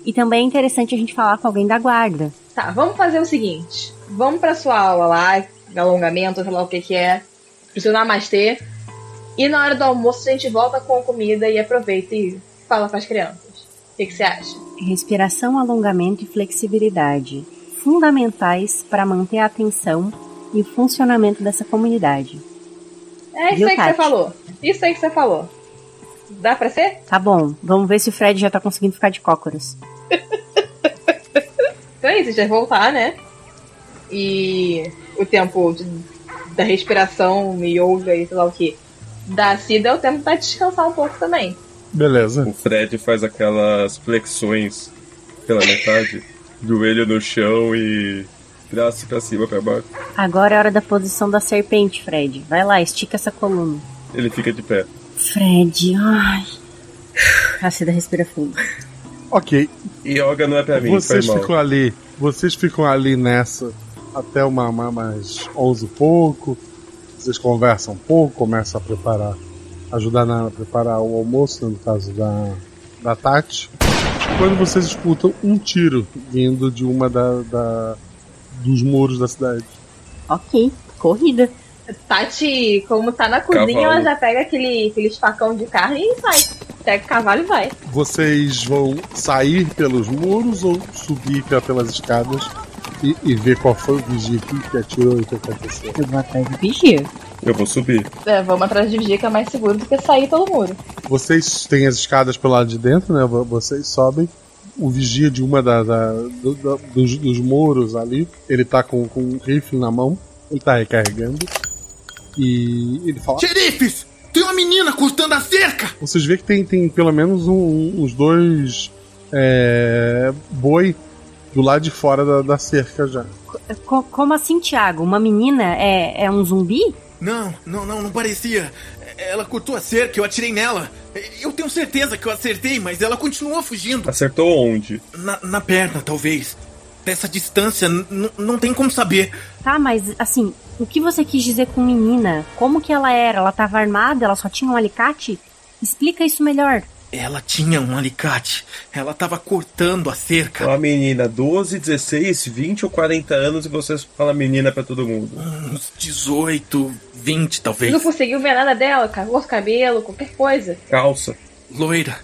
E também é interessante a gente falar com alguém da guarda. Tá, vamos fazer o seguinte. Vamos pra sua aula lá, alongamento, sei lá o que que é. Pro namastê. E na hora do almoço a gente volta com a comida e aproveita e fala com as crianças. O que que você acha? Respiração, alongamento e flexibilidade. Fundamentais para manter a atenção e o funcionamento dessa comunidade. É isso Viu, aí que você Tati? falou. Isso aí que você falou. Dá pra ser? Tá bom, vamos ver se o Fred já tá conseguindo ficar de cócoras. Então é isso, a gente vai voltar, né? E o tempo de- da respiração, yoga e sei lá o que. Da Cida é o tempo pra descansar um pouco também. Beleza. O Fred faz aquelas flexões pela metade, joelho no chão e braço pra cima, pra baixo. Agora é hora da posição da serpente, Fred. Vai lá, estica essa coluna. Ele fica de pé. Fred, ai. A Cida respira fundo. Ok. Yoga não é pra mim, Vocês foi mal. ficam ali. Vocês ficam ali nessa até uma, uma mais 11 e pouco. Vocês conversam um pouco, começam a preparar, ajudar a Nana a preparar o almoço, no caso da, da Tati. Quando vocês escutam um tiro vindo de uma da, da- dos muros da cidade. Ok, corrida. Tati, como tá na cozinha, Cavalo. ela já pega aquele, aquele facão de carne e vai. Pega o cavalo e vai. Vocês vão sair pelos muros ou subir pe- pelas escadas e, e ver qual foi o vigia que que atirou e o que aconteceu? Eu vou atrás do vigia. Eu vou subir. É, vamos atrás de vigia que é mais seguro do que sair pelo muro. Vocês têm as escadas pelo lado de dentro, né? Vo- Vocês sobem. O vigia de uma da, da- do- da- dos, dos muros ali, ele tá com, com um rifle na mão, ele tá recarregando. E ele fala. Xerifes! Tem uma menina cortando a cerca! Vocês vê que tem, tem pelo menos um- um- uns dois é, boi do lado de fora da, da cerca já. Co- como assim, Thiago? Uma menina é, é um zumbi? Não, não, não, não parecia. Ela cortou a cerca, eu atirei nela. Eu tenho certeza que eu acertei, mas ela continuou fugindo. Acertou onde? Na, na perna, talvez. Dessa distância, não tem como saber. Tá, mas assim, O que você quis dizer com menina? Como que ela era? Ela tava armada? Ela só tinha um alicate? Explica isso melhor. Ela tinha um alicate. Ela tava cortando a cerca. Uma menina, 12, 16, 20 ou 40 anos e você fala menina pra todo mundo. Uns 18, 20 talvez. Não conseguiu ver nada dela, cagou os cabelo, qualquer coisa. Calça. Loira.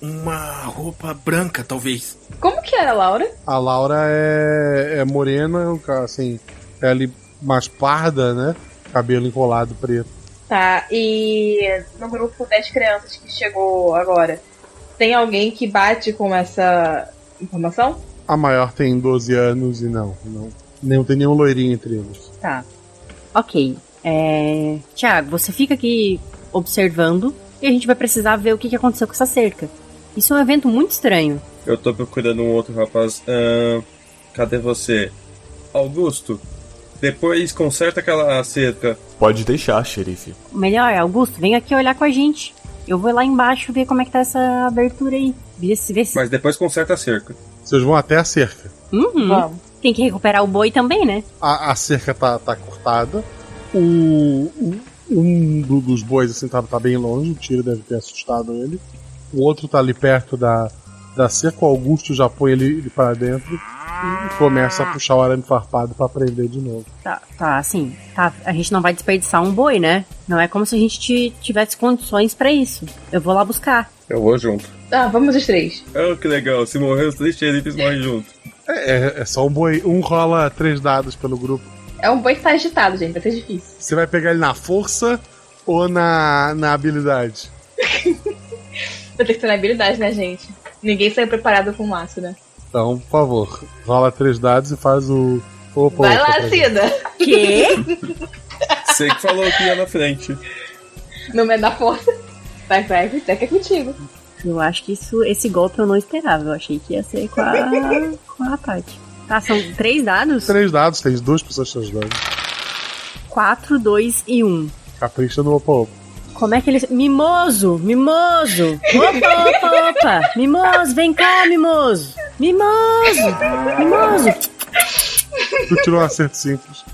Uma roupa branca, talvez. Como que era, Laura? A Laura é, é morena, assim, pele mais parda, né? Cabelo enrolado preto. Tá, e no grupo das crianças que chegou agora, tem alguém que bate com essa informação? A maior tem 12 anos e não, não, não tem nenhum loirinho entre eles. Tá. Ok. É... Tiago, você fica aqui observando e a gente vai precisar ver o que que aconteceu com essa cerca. Isso é um evento muito estranho. Eu tô procurando um outro rapaz. Ahn, cadê você? Augusto, depois conserta aquela cerca. Pode deixar, xerife. Melhor, Augusto, vem aqui olhar com a gente. Eu vou lá embaixo ver como é que tá essa abertura aí. Ver se, ver se... Mas depois conserta a cerca. Vocês vão até a cerca. Uhum. Tem que recuperar o boi também, né? A, a cerca tá, tá cortada. O, o- um do- dos bois assim tá, tá bem longe, o tiro deve ter assustado ele. O outro tá ali perto da, da cerca, o Augusto já põe ele, ele para dentro e começa a puxar o arame farpado pra prender de novo. Tá, tá, assim, tá, a gente não vai desperdiçar um boi, né? Não é como se a gente ti- tivesse condições pra isso. Eu vou lá buscar. Eu vou junto. Ah, vamos os três. Oh, que legal. Se morrer os três xerifes morrem junto. É, é, é só um boi. Um rola três dados pelo grupo. É um boi que tá agitado, gente, vai ser difícil. Você vai pegar ele na força ou na, na habilidade? Vai ter que ter na habilidade, né, gente? Ninguém saiu preparado com laço, né? Então, por favor, rola três dados e faz o. Opa, Vai opa, lá. Cida! Quê? Você que falou que ia na frente. Não me dá força. Vai, vai, até que é contigo. Eu acho que isso, esse golpe eu não esperava. Eu achei que ia ser com a, com a Tati. Tá, são três dados? Três dados, tem duas pessoas te ajudando. Quatro, dois e um. Capricha no opa opa. Como é que eles. Mimoso! Mimoso! Opa, opa, opa! Mimoso, vem cá, mimoso! Mimoso! Mimoso! Tu tirou um acerto simples.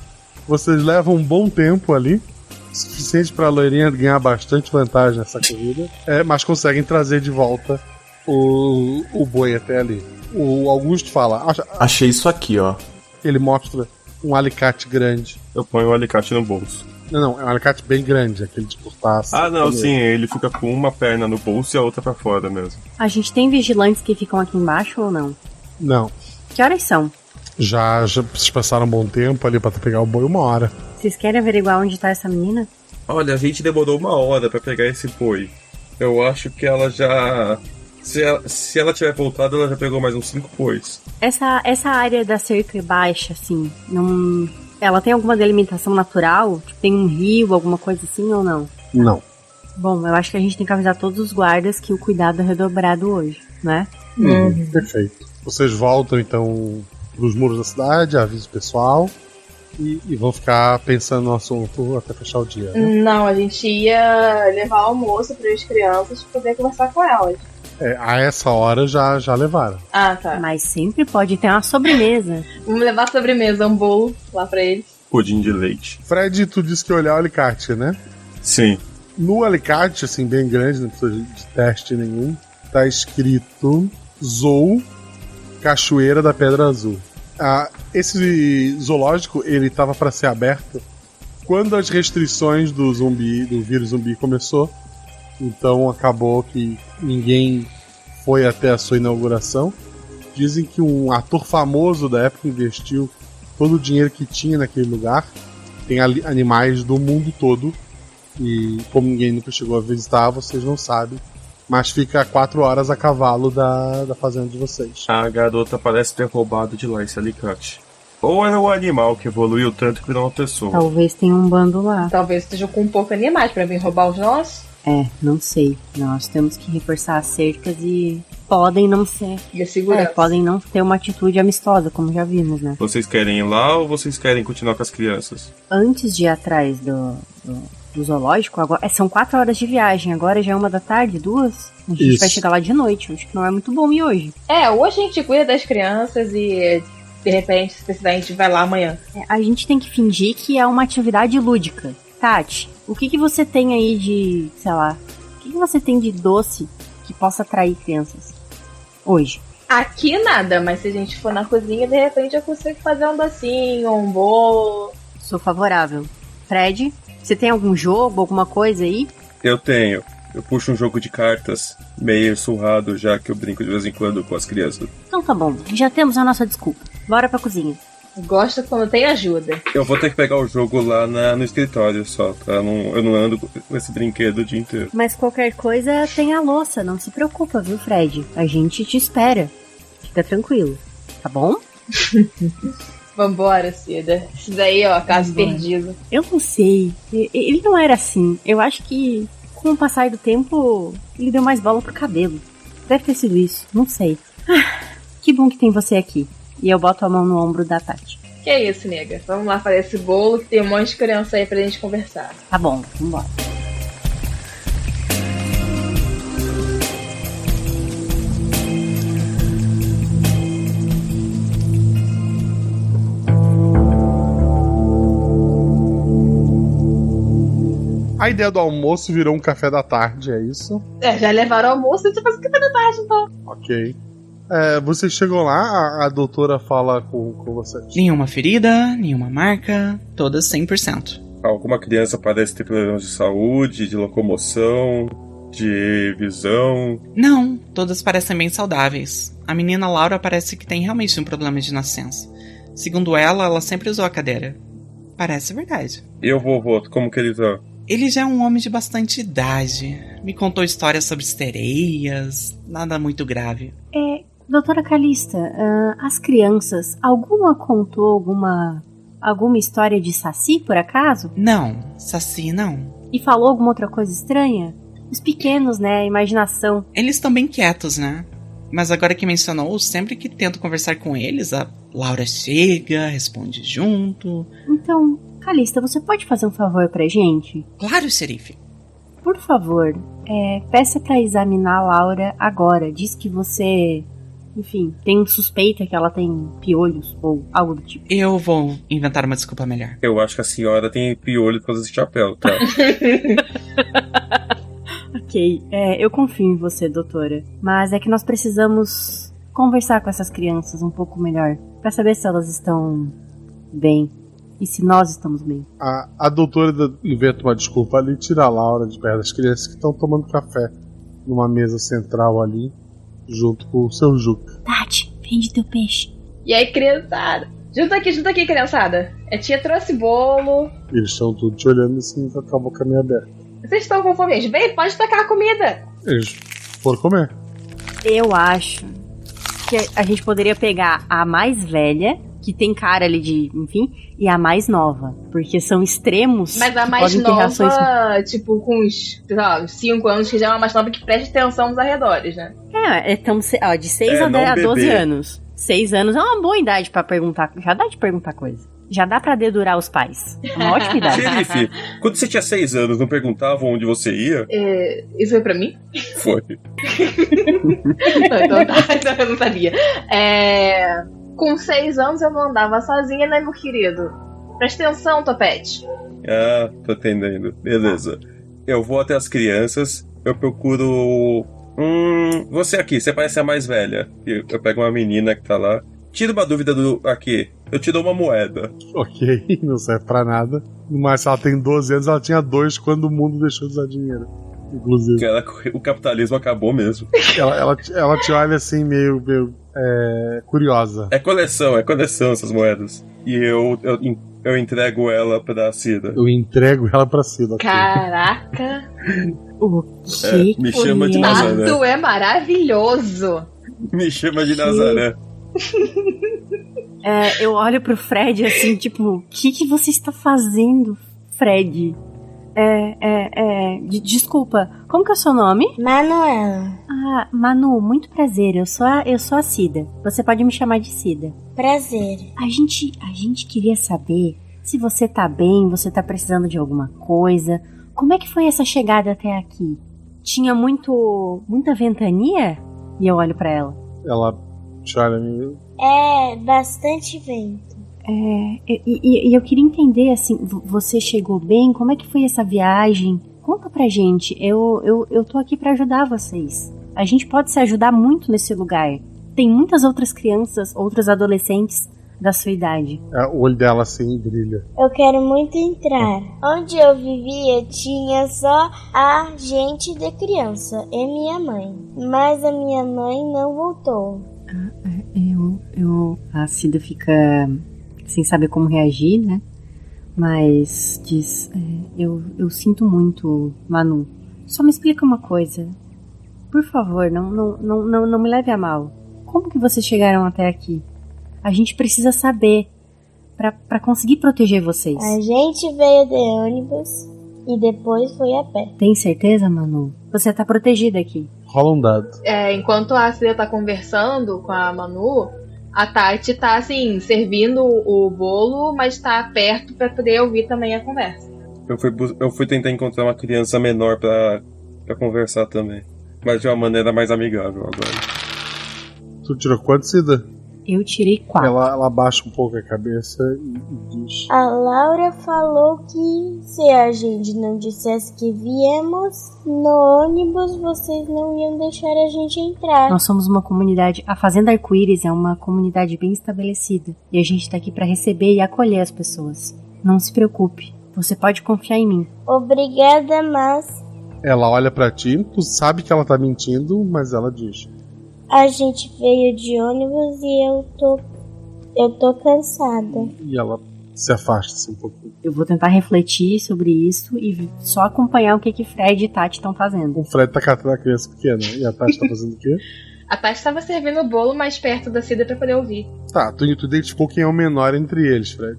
Vocês levam um bom tempo ali, suficiente pra loirinha ganhar bastante vantagem nessa corrida, é, mas conseguem trazer de volta o, o boi até ali. O Augusto fala, acha- Achei isso aqui, ó. ele mostra um alicate grande. Eu ponho o alicate no bolso. Não, não, é um alicate bem grande, aquele de cortar. Ah, não, sim, ele fica com uma perna no bolso e a outra pra fora mesmo. A gente tem vigilantes que ficam aqui embaixo ou não? Não. Que horas são? Já, já vocês passaram um bom tempo ali pra pegar o boi, uma hora. Vocês querem averiguar onde tá essa menina? Olha, a gente demorou uma hora pra pegar esse boi. Eu acho que ela já. Se ela, se ela tiver voltado, ela já pegou mais uns cinco bois. Essa, essa área da cerca baixa, assim, não. Ela tem alguma delimitação natural? Tipo, tem um rio, alguma coisa assim ou não? Não. Bom, eu acho que a gente tem que avisar todos os guardas que o cuidado é redobrado hoje, né? Uhum, Perfeito. Vocês voltam então pros muros da cidade, aviso o pessoal e, e vão ficar pensando no assunto até fechar o dia. né? Não, a gente ia levar almoço para as crianças poder conversar com elas. É, a essa hora já, já levaram. Ah, tá. Mas sempre pode ter uma sobremesa. Vamos levar sobremesa, um bolo lá pra eles. Pudim de leite. Fred, tu disse que ia olhar o alicate, né? Sim. No alicate, assim, bem grande, não precisa de teste nenhum, tá escrito Zou Cachoeira da Pedra Azul. Ah, esse zoológico, ele tava para ser aberto quando as restrições do zumbi, do vírus zumbi começou. Então acabou que ninguém foi até a sua inauguração. Dizem que um ator famoso da época investiu todo o dinheiro que tinha naquele lugar. Tem ali animais do mundo todo. E como ninguém nunca chegou a visitar, vocês não sabem. Mas fica a quatro horas a cavalo da, da fazenda de vocês. A garota parece ter roubado de lá esse alicate. Ou era o animal que evoluiu tanto que virou uma pessoa. Talvez tenha um bando lá. Talvez estejam com um pouco animais pra vir roubar os nossos. É, não sei. Nós temos que reforçar as cercas e podem não ser. E a segurança. É, podem não ter uma atitude amistosa, como já vimos, né? Vocês querem ir lá ou vocês querem continuar com as crianças? Antes de ir atrás do, do, do zoológico, agora, é, são quatro horas de viagem. Agora já é uma da tarde, duas. A gente Isso. vai chegar lá de noite. Acho que não é muito bom ir hoje. É, ou a gente cuida das crianças e De repente, se precisar, a gente vai lá amanhã. É, a gente tem que fingir que é uma atividade lúdica. Tati, o que, que você tem aí de, sei lá, o que, que você tem de doce que possa atrair crianças hoje? Aqui nada, mas se a gente for na cozinha, de repente eu consigo fazer um docinho, um bolo. Sou favorável. Fred, você tem algum jogo, alguma coisa aí? Eu tenho. Eu puxo um jogo de cartas meio surrado, já que eu brinco de vez em quando com as crianças. Então tá bom, já temos a nossa desculpa. Bora pra cozinha. Gosta quando tem ajuda. Eu vou ter que pegar o jogo lá na- no escritório só, tá? Não, eu não ando com esse brinquedo o dia inteiro. Mas qualquer coisa tem a louça, não se preocupa, viu, Fred? A gente te espera. Fica tranquilo, tá bom? Vambora, Cida. Isso daí, ó, caso Vambora. perdido. Eu não sei. Ele não era assim. Eu acho que com o passar do tempo, ele deu mais bola pro cabelo. Deve ter sido isso, não sei. Ah, que bom que tem você aqui. E eu boto a mão no ombro da Tati. Que é isso, nega? Vamos lá fazer esse bolo que tem um monte de criança aí pra gente conversar. Tá bom, vambora. A ideia do almoço virou um café da tarde, é isso? É, já levaram o almoço e você faz o que da tarde, então. Ok. É, vocês chegam lá, a, a doutora fala com, com vocês. Nenhuma ferida, nenhuma marca, todas 100%. Alguma criança parece ter problemas de saúde, de locomoção, de visão. Não, todas parecem bem saudáveis. A menina Laura parece que tem realmente um problema de nascença. Segundo ela, ela sempre usou a cadeira. Parece verdade. E o vovô, como que ele tá? Ele já é um homem de bastante idade. Me contou histórias sobre sereias, nada muito grave. É, doutora Calista, ah, as crianças, alguma contou alguma alguma história de Saci, por acaso? Não, Saci não. E falou alguma outra coisa estranha? Os pequenos, né? A imaginação. Eles estão bem quietos, né? Mas agora que mencionou, sempre que tento conversar com eles, a Laura chega, responde junto. Então, Calista, você pode fazer um favor pra gente? Claro, xerife. Por favor, é, peça pra examinar a Laura agora. Diz que você, enfim, tem suspeita que ela tem piolhos ou algo do tipo. Eu vou inventar uma desculpa melhor. Eu acho que a senhora tem piolho por causa desse chapéu, tá? Ok, é, eu confio em você, doutora. Mas é que nós precisamos conversar com essas crianças um pouco melhor. Pra saber se elas estão bem. E se nós estamos bem. A, a doutora inventa uma desculpa ali, tira a Laura de perto das crianças que estão tomando café numa mesa central ali, junto com o seu Juca. Tati, vende teu peixe. E aí, criançada? Junta aqui, junta aqui, criançada. A tia trouxe bolo. Eles estão tudo te olhando assim com a boca meio aberta. Vocês estão com fome? Vem, pode tacar a comida. Eles foram comer. Eu acho que a gente poderia pegar a mais velha, que tem cara ali de, enfim, e a mais nova. Porque são extremos. Mas a mais podem ter reações nova, tipo, com uns, sei lá, 5 anos, que já é uma mais nova que preste atenção nos arredores, né? É, é tão, ó, de 6 É, a, não 10 a 12 beber. anos. 6 anos é uma boa idade pra perguntar. Já dá de perguntar coisa. Já dá pra dedurar os pais. É Uma ótima idade. Xerife, quando você tinha seis anos, não perguntavam onde você ia? É, isso foi pra mim? Foi. Não, então tá, então eu não sabia. É, com 6 anos eu não andava sozinha, né, meu querido? Presta atenção, Topete. Ah, tô entendendo. Beleza. Eu vou até as crianças, eu procuro. Hum, você aqui, você parece a mais velha. Eu, eu pego uma menina que tá lá. Tira uma dúvida do. Aqui. Eu te dou uma moeda. Ok, não serve pra nada. Mas se ela tem 12 anos, ela tinha dois quando o mundo deixou de usar dinheiro. Inclusive. Ela- o capitalismo acabou mesmo. Ela, ela, te- ela te olha assim, meio, meio é, curiosa. É coleção, é coleção essas moedas. E eu, eu, eu entrego ela pra Cida. Eu entrego ela pra cima. Caraca, O É, me chama de o Nazaré. É maravilhoso. Me chama de Nazaré. É, eu olho pro Fred assim, tipo, o que, que você está fazendo, Fred? É, é, é. de- desculpa, como que é o seu nome? Manuela. Ah, Manu, muito prazer. Eu sou a, eu sou a Cida. Você pode me chamar de Cida. Prazer. A gente, a gente queria saber se você tá bem, você tá precisando de alguma coisa. Como é que foi essa chegada até aqui? Tinha muito, muita ventania? E eu olho pra ela. Ela Te olha meio. É bastante vento. É, e, e- e eu queria entender, assim, vo- você chegou bem? Como é que foi essa viagem? Conta pra gente. Eu, eu, eu tô aqui pra ajudar vocês. A gente pode se ajudar muito nesse lugar. Tem muitas outras crianças, outros adolescentes da sua idade. É, o olho dela assim brilha. Eu quero muito entrar. Onde eu vivia tinha só a gente de criança e minha mãe. Mas a minha mãe não voltou. Eu, eu, a Cida fica sem saber como reagir, né? Mas diz, é, eu, eu sinto muito, Manu. Só me explica uma coisa. Por favor, não, não, não, não, não me leve a mal. Como que vocês chegaram até aqui? A gente precisa saber pra pra conseguir proteger vocês. A gente veio de ônibus e depois foi a pé. Tem certeza, Manu? Você tá protegida aqui. Rola um dado. É, enquanto a Cida tá conversando com a Manu, a Tati tá assim, servindo o bolo, mas tá perto pra poder ouvir também a conversa. Eu fui, eu fui tentar encontrar uma criança menor pra, pra conversar também. Mas de uma maneira mais amigável agora. Tu tirou quanto, Cida? Eu tirei quatro. Ela, ela abaixa um pouco a cabeça e, e diz: A Laura falou que se a gente não dissesse que viemos no ônibus, vocês não iam deixar a gente entrar. Nós somos uma comunidade. A Fazenda Arco-Íris é uma comunidade bem estabelecida. E a gente tá aqui pra receber e acolher as pessoas. Não se preocupe. Você pode confiar em mim. Obrigada, mas Ela olha pra ti, tu sabe que ela tá mentindo, mas ela diz: a gente veio de ônibus e eu tô. Eu tô cansada. E ela se afasta um pouquinho. Eu vou tentar refletir sobre isso e só acompanhar o que, que Fred e Tati estão fazendo. O Fred tá catando a criança pequena. E a Tati tá fazendo o quê? A Tati tava servindo o bolo mais perto da Cida pra poder ouvir. Tá, tu, tu identificou quem é o menor entre eles, Fred.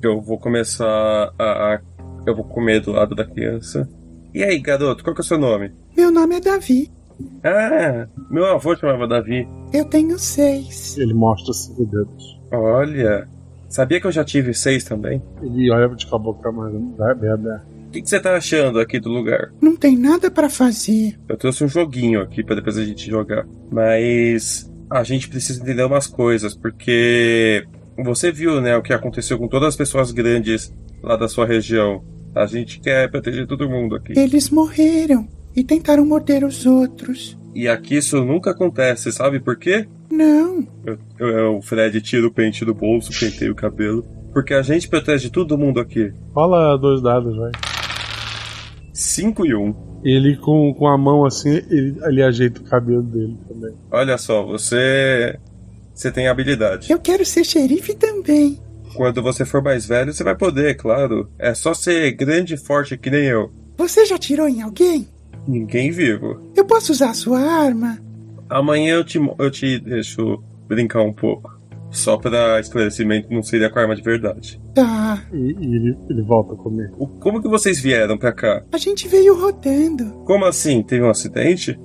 Eu vou começar a, a- Eu vou comer do lado da criança. E aí, garoto, qual que é o seu nome? Meu nome é Davi. Ah, meu avô chamava Davi. Eu tenho seis. Ele mostra cinco dedos. Olha, sabia que eu já tive seis também? Ele olha de com a boca mais bem aberta. O que, que você tá achando aqui do lugar? Não tem nada pra fazer. Eu trouxe um joguinho aqui pra depois a gente jogar. Mas a gente precisa entender umas coisas, porque você viu, né, o que aconteceu com todas as pessoas grandes lá da sua região. A gente quer proteger todo mundo aqui. Eles morreram e tentaram morder os outros. E aqui isso nunca acontece, sabe por quê? Não. Eu, eu- o Fred tira o pente do bolso, penteia o cabelo. Porque a gente protege todo mundo aqui. Fala dois dados, vai. 5 e 1. Um. Ele com, com a mão assim, ele, ele ajeita o cabelo dele também. Olha só, você. Você tem habilidade. Eu quero ser xerife também. Quando você for mais velho, você vai poder, claro. É só ser grande e forte que nem eu. Você já tirou em alguém? Ninguém vivo. Eu posso usar a sua arma? Amanhã eu te, eu te deixo brincar um pouco. Só pra esclarecimento, não seria com arma de verdade. Tá. E, e ele, ele volta a comer. O- Como que vocês vieram pra cá? A gente veio rodando. Como assim? Teve um acidente?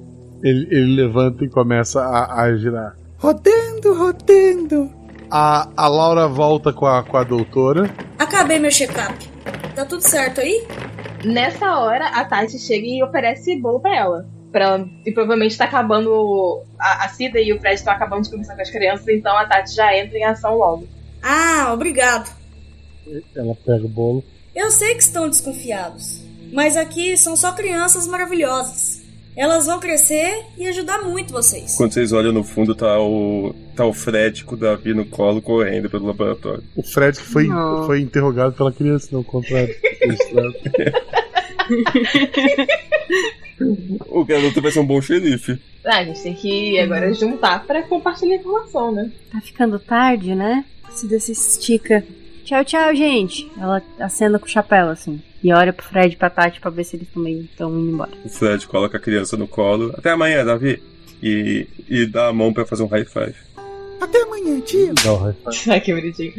Ele, ele levanta e começa a, a girar. Rodando, rodando. A, a Laura volta com a, com a doutora. Acabei meu check-up. Tá tudo certo aí? Nessa hora, a Tati chega e oferece bolo pra ela. Pra ela e provavelmente tá acabando. A, a Cida e o Fred estão acabando de conversar com as crianças, então a Tati já entra em ação logo. Ah, obrigado. Ela pega o bolo. Eu sei que estão desconfiados, mas aqui são só crianças maravilhosas. Elas vão crescer e ajudar muito vocês. Quando vocês olham no fundo, tá o. tá o Fred com o Davi no colo correndo pelo laboratório. O Fred foi, Não. foi interrogado pela criança, não, ao contrário. O garoto vai ser um bom xerife. Ah, a gente tem que agora juntar pra compartilhar informação, né? Tá ficando tarde, né? Se estica. Tchau, tchau, gente. Ela acena com o chapéu, assim. E olha pro Fred e pra Tati pra ver se eles também estão indo embora. O Fred coloca a criança no colo. Até amanhã, Davi. E, e dá a mão pra fazer um high five. Até amanhã, tio. Dá o high five. Ai, que bonitinho.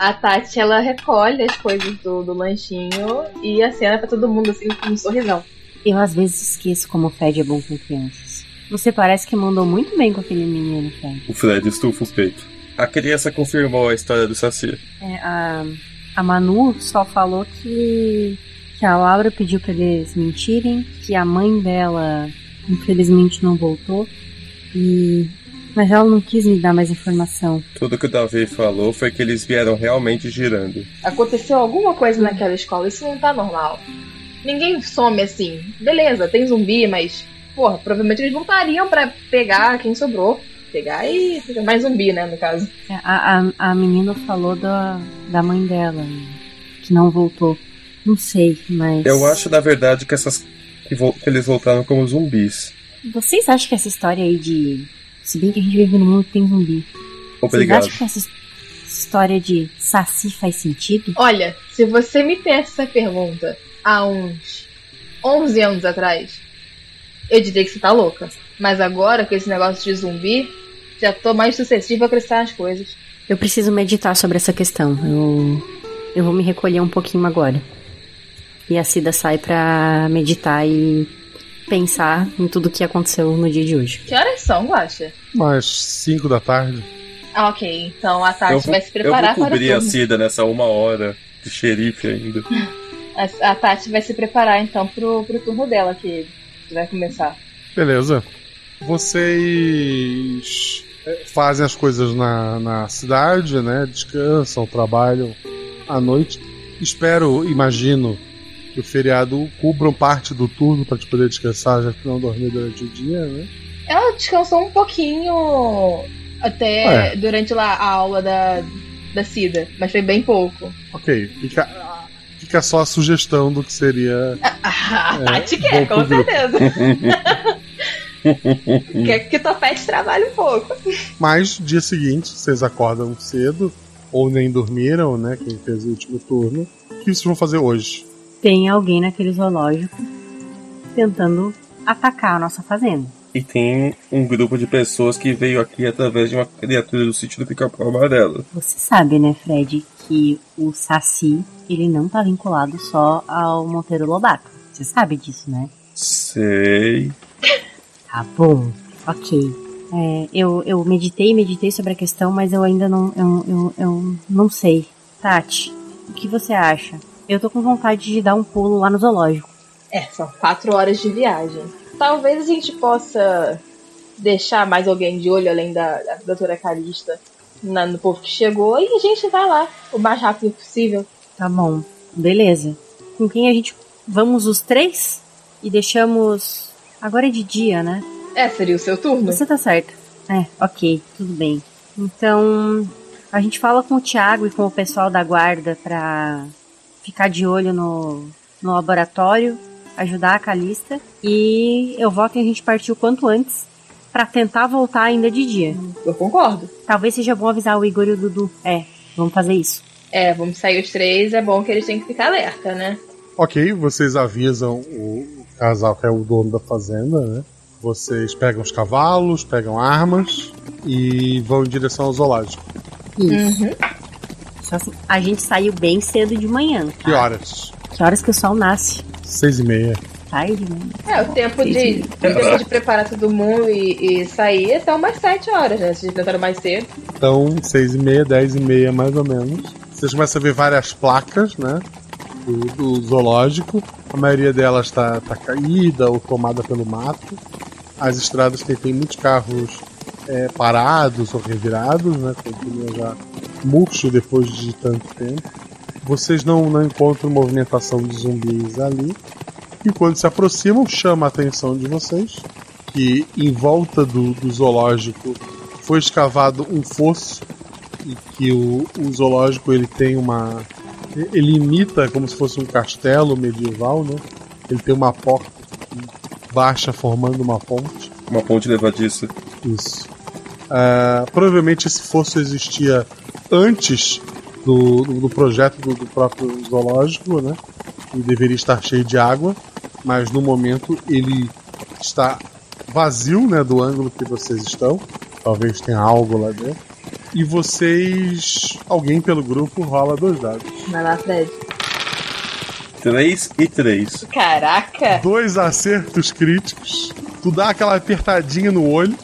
A Tati, ela recolhe as coisas do, do lanchinho e acena pra todo mundo, assim, com um sorrisão. Eu às vezes esqueço como o Fred é bom com crianças. Você parece que mandou muito bem com aquele menino, Fred. O Fred estufa o peito. A criança confirmou a história do Saci. É, a, a Manu só falou que, que a Laura pediu pra eles mentirem, que a mãe dela infelizmente não voltou e Mas ela não quis me dar mais informação. Tudo que o Davi falou foi que eles vieram realmente girando. Aconteceu alguma coisa naquela escola, isso não tá normal. Ninguém some assim. Beleza, tem zumbi, mas. Porra, provavelmente eles voltariam pra pegar quem sobrou. Pegar e mais zumbi, né, no caso. É, A, a, a menina falou da, da mãe dela, que não voltou. Não sei, mas. Eu acho, na verdade, que essas. que, vol- que eles voltaram como zumbis. Vocês acham que essa história aí de. Se bem que a gente vive num mundo que tem zumbi. Obrigado. Vocês acham que essa his- história de Saci faz sentido? Olha, se você me fizesse essa pergunta há uns 11 anos atrás, eu diria que você tá louca. Mas agora, com esse negócio de zumbi, já tô mais suscetível a acreditar nas coisas. Eu preciso meditar sobre essa questão. Eu, eu vou me recolher um pouquinho agora. E a Cida sai pra meditar e pensar em tudo que aconteceu no dia de hoje. Que horas são, Guaxa? Umas 5 da tarde. Ah, ok. Então a Tati eu vou, vai se eu preparar vou para o cobrir a. Cida nessa uma hora de xerife ainda. A, a Tati vai se preparar então pro, pro turno dela, que vai começar. Beleza. Vocês é, fazem as coisas na, na cidade, né? Descansam, trabalham à noite. Espero, imagino, que o feriado cubram parte do turno para te poder descansar, já que não dormir durante o dia, né? Ela descansou um pouquinho até É. durante lá a aula da, da Cida, mas foi bem pouco. Ok, fica, fica só a sugestão do que seria. A É, Tati bom quer, com certeza. quer que o Topete trabalhe um pouco. Mas dia seguinte, vocês acordam cedo, ou nem dormiram, né? Quem fez o último turno. O que vocês vão fazer hoje? Tem alguém naquele zoológico tentando atacar a nossa fazenda. E tem um grupo de pessoas que veio aqui através de uma criatura do sítio do pica-pau amarelo. Você sabe, né, Fred, que o Saci, ele não tá vinculado só ao Monteiro Lobato. Você sabe disso, né? Sei. Tá bom, ok. É, eu, eu meditei, meditei sobre a questão, mas eu ainda não, eu, eu, eu não sei. Tati, o que você acha? Eu tô com vontade de dar um pulo lá no zoológico. É, são quatro horas de viagem. Talvez a gente possa deixar mais alguém de olho além da, da doutora Calista na- no povo que chegou e a gente vai lá o mais rápido possível. Tá bom, beleza. Com quem a gente. Vamos os três? E deixamos. Agora é de dia, né? É, seria o seu turno. Você tá certo. É, ok, tudo bem. Então, a gente fala com o Thiago e com o pessoal da guarda pra ficar de olho no, no laboratório, ajudar a Calista. E eu voto em a gente partir o quanto antes pra tentar voltar ainda de dia. Eu concordo. Talvez seja bom avisar o Igor e o Dudu. É, vamos fazer isso. É, vamos sair os três, é bom que eles têm que ficar alerta, né? Ok, vocês avisam o casal que é o dono da fazenda, né? Vocês pegam os cavalos, pegam armas e vão em direção ao zoológico. Isso. Só assim, a gente saiu bem cedo de manhã. tá? Que horas? Que horas que o sol nasce? Seis e meia. Tarde, né? É, o tempo de, o tempo de preparar todo mundo e, e sair até umas sete horas, né? Vocês tentaram mais cedo. Então, seis e meia, dez e meia mais ou menos. Vocês começam a ver várias placas, né? Do, do zoológico. A maioria delas está tá caída ou tomada pelo mato. As estradas que tem muitos carros é, parados ou revirados, né? Continua já murcho depois de tanto tempo. Vocês não, não encontram movimentação de zumbis ali. E quando se aproximam, chama a atenção de vocês que em volta do, do zoológico foi escavado um fosso e que o, o zoológico ele tem uma ele imita como se fosse um castelo medieval, né? Ele tem uma porta baixa formando uma ponte. Uma ponte levadiça. Isso. Ah, provavelmente esse fosso existia antes do, do, do projeto do, do próprio zoológico, né? E deveria estar cheio de água, mas no momento ele está vazio, né? Do ângulo que vocês estão. Talvez tenha algo lá dentro. E vocês. Alguém pelo grupo rola dois dados. Vai lá, Fred. 3 e 3. Caraca! Dois acertos críticos. Tu dá aquela apertadinha no olho.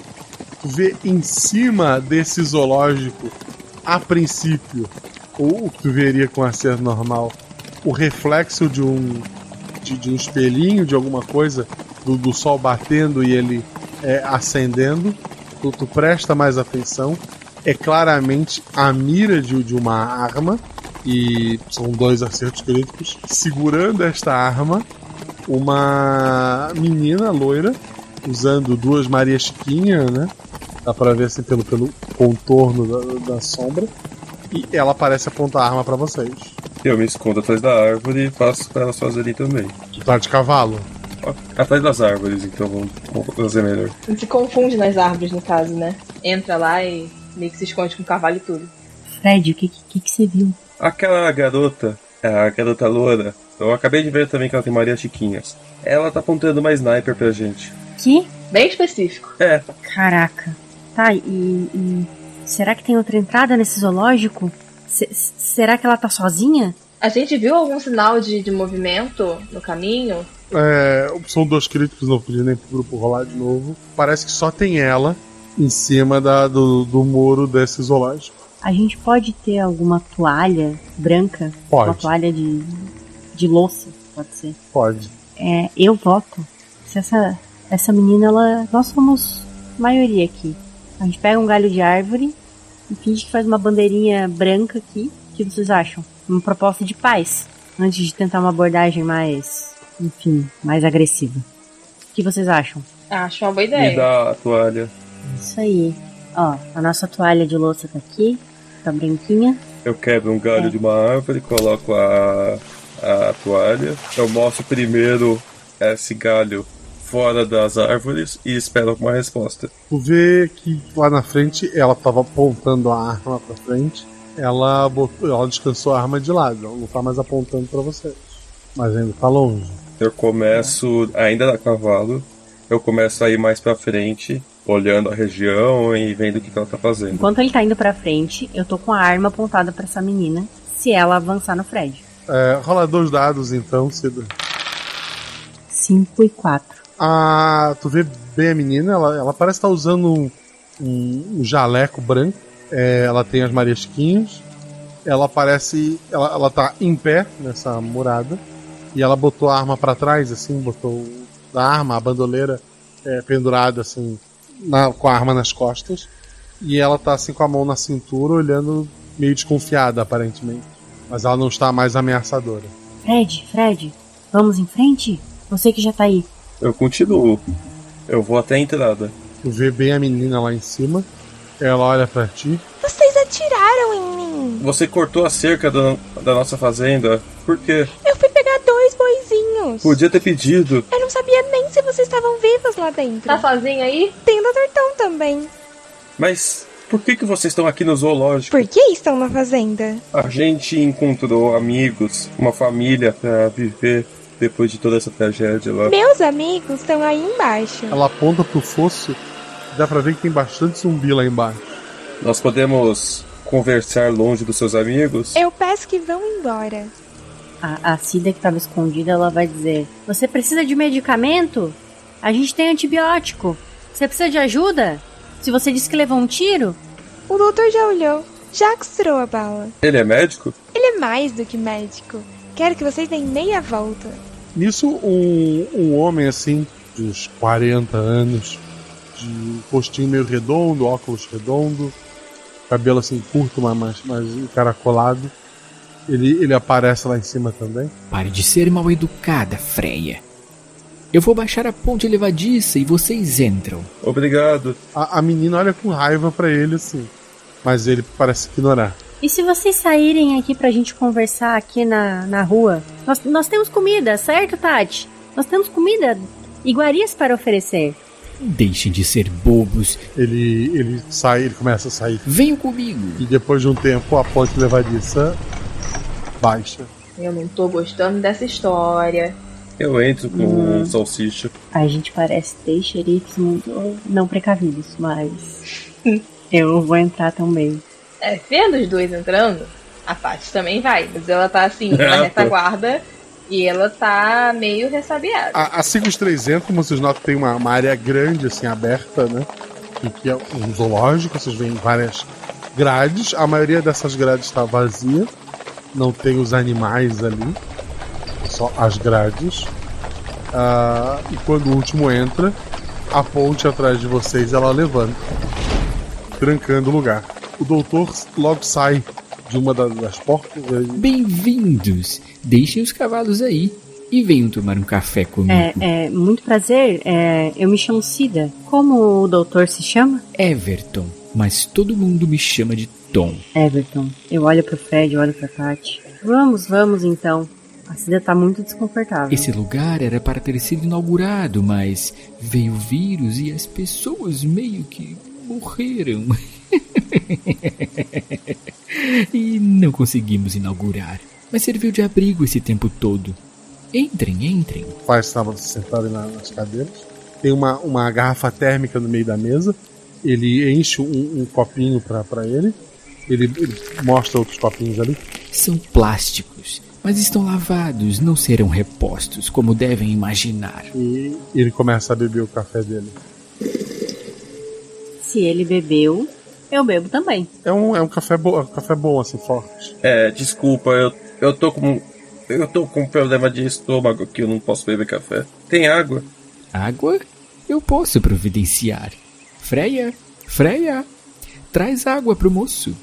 Vê em cima desse zoológico, a princípio, ou o que tu veria com acerto normal, o reflexo de um de, de um espelhinho, de alguma coisa, do, do sol batendo e ele é, acendendo. tu, tu presta mais atenção, é claramente a mira de, de uma arma e são dois acertos críticos. Segurando esta arma, uma menina loira usando duas Maria Chiquinha, né? Dá pra ver assim pelo, pelo contorno da, da sombra. E ela parece apontar a arma pra vocês. Eu me escondo atrás da árvore e faço pra elas fazerem também. Tu tá de cavalo? Atrás das árvores, então vamos, fazer melhor. A gente se confunde nas árvores, no caso, né? Entra lá e meio que se esconde com o cavalo e tudo. Fred, o que, que, que você viu? Aquela garota, a garota loura, eu acabei de ver também que ela tem Maria Chiquinhas. Ela tá apontando uma sniper pra gente. Que? Bem específico. É. Caraca. Tá, e, e será que tem outra entrada nesse zoológico? Se- será que ela tá sozinha? A gente viu algum sinal de, de movimento no caminho? É, são dois críticos, não podia nem pro grupo rolar de novo. Parece que só tem ela em cima da, do, do muro desse zoológico. A gente pode ter alguma toalha branca? Pode. Uma toalha de, de louça, pode ser. Pode. É, eu voto. Se essa, essa menina, ela. Nós somos maioria aqui. A gente pega um galho de árvore e finge que faz uma bandeirinha branca aqui. O que vocês acham? Uma proposta de paz. Antes de tentar uma abordagem mais. Enfim, mais agressiva. O que vocês acham? Acho uma boa Me ideia. dá a toalha. Isso aí. Ó, a nossa toalha de louça tá aqui. Tá branquinha. Eu quebro um galho de uma árvore, coloco a, a toalha. Eu mostro primeiro esse galho fora das árvores e espero uma resposta. Tu vê que lá na frente ela tava apontando a arma pra frente. Ela botou, ela descansou a arma de lado, ela não tá mais apontando pra vocês. Mas ainda tá longe. Eu começo, ainda a cavalo, eu começo a ir mais pra frente, olhando a região e vendo o que, que ela tá fazendo. Enquanto ele tá indo pra frente, eu tô com a arma apontada pra essa menina. Se ela avançar no Fred. É, rola dois dados então, Cida. 5 e 4. Ah, tu vê bem a menina, ela, ela parece estar usando um, um- um jaleco branco. É, ela tem as mariasquinhas. Ela parece. Ela, ela tá em pé nessa murada. E ela botou a arma pra trás, assim, botou a arma, a bandoleira é, pendurada, assim, na- com a arma nas costas. E ela tá assim com a mão na cintura, olhando meio desconfiada, aparentemente. Mas ela não está mais ameaçadora. Fred, Fred, vamos em frente? Você que já tá aí. Eu continuo. Eu vou até a entrada. Tu vê bem a menina lá em cima. Ela olha pra ti. Vocês atiraram em mim. Você cortou a cerca da, da nossa fazenda. Por quê? Eu fui pegar dois boizinhos. Podia ter pedido. Eu não sabia nem se vocês estavam vivos lá dentro. Tá sozinha aí? Tem o Dr. Tom também. Mas por que, que vocês estão aqui no zoológico? Por que estão na fazenda? A gente encontrou amigos, uma família pra viver depois de toda essa tragédia lá. Meus amigos estão aí embaixo. Ela aponta pro fosso. Dá pra ver que tem bastante zumbi lá embaixo. Nós podemos conversar longe dos seus amigos? Eu peço que vão embora. A, a Cida que tava escondida, ela vai dizer: Você precisa de medicamento? A gente tem antibiótico. Você precisa de ajuda? Se você disse que levou um tiro? O doutor já olhou. Já costurou a bala. Ele é médico? Ele é mais do que médico. Quero que vocês deem meia volta. Nisso, um, um homem assim, de uns 40 anos, de um rostinho meio redondo, óculos redondo, cabelo assim curto, mas mais, mais encaracolado. Ele, ele aparece lá em cima também. Pare de ser mal educada, Freia. Eu vou baixar a ponte levadiça e vocês entram. Obrigado. A, a menina olha com raiva pra ele assim, mas ele parece ignorar. E se vocês saírem aqui pra gente conversar aqui na, na rua? Nós, nós temos comida, certo, Tati? Nós temos comida, iguarias para oferecer. Deixem de ser bobos. Ele, ele sai, ele começa a sair. Venham comigo. E depois de um tempo, a ponte levadiça baixa. Eu não tô gostando dessa história. Eu entro com Hum. um salsicha. A gente parece ter xerifes muito não precavidos, mas eu vou entrar também. É, vendo os dois entrando, a Paty também vai. Mas ela tá assim, na Ah, retaguarda. E ela tá meio ressabiada. A- Assim que os três entram, vocês notam que tem uma, uma área grande, assim, aberta, né? E que é um zoológico, vocês veem várias grades. A maioria dessas grades está vazia. Não tem os animais ali. Só as grades. Ah, e quando o último entra, a ponte atrás de vocês ela levanta. trancando o lugar. O doutor logo sai de uma das, portas. e- Bem-vindos! Deixem os cavalos aí e venham tomar um café comigo. É, é, muito prazer, é, eu me chamo Cida. Como o doutor se chama? Everton, mas todo mundo me chama de Tom. Everton. Eu olho pro Fred, olho pra Tati. Vamos, vamos então. A Cida tá muito desconfortável. Esse lugar era para ter sido inaugurado, mas veio o vírus e as pessoas meio que morreram. e não conseguimos inaugurar. Mas serviu de abrigo esse tempo todo. Entrem, entrem. O pai estava sentado na- nas cadeiras. Tem uma, uma garrafa térmica no meio da mesa. Ele enche um, um copinho pra pra ele. ele. Ele mostra outros copinhos ali. São plásticos, mas estão lavados, não serão repostos, como devem imaginar. E ele começa a beber o café dele. Se ele bebeu, eu bebo também. É um, é um café, bo, é um café bom, assim, forte. É, desculpa, eu, eu tô com. Eu tô com um problema de estômago que eu não posso beber café. Tem água? Água? Eu posso providenciar. Freia, Freia, traz água pro moço.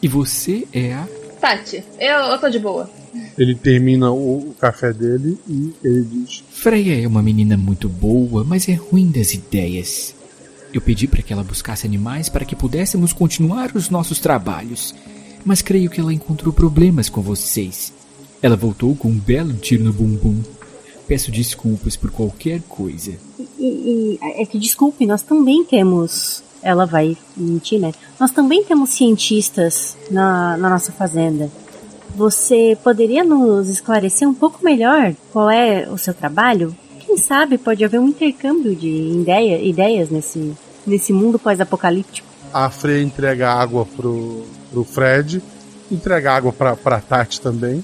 E você é a. Tati, eu, eu tô de boa. Ele termina o, o café dele e ele diz: Freia é uma menina muito boa, mas é ruim das ideias. Eu pedi para que ela buscasse animais para que pudéssemos continuar os nossos trabalhos, mas creio que ela encontrou problemas com vocês. Ela voltou com um belo tiro no bumbum. Peço desculpas por qualquer coisa. E, e- é que desculpe, nós também temos. Ela vai mentir, né? Nós também temos cientistas na, na nossa fazenda. Você poderia nos esclarecer um pouco melhor qual é o seu trabalho? Quem sabe pode haver um intercâmbio de ideia, ideias nesse, nesse mundo pós-apocalíptico. A Freya entrega água pro, pro Fred, entrega água pra, pra Tati também.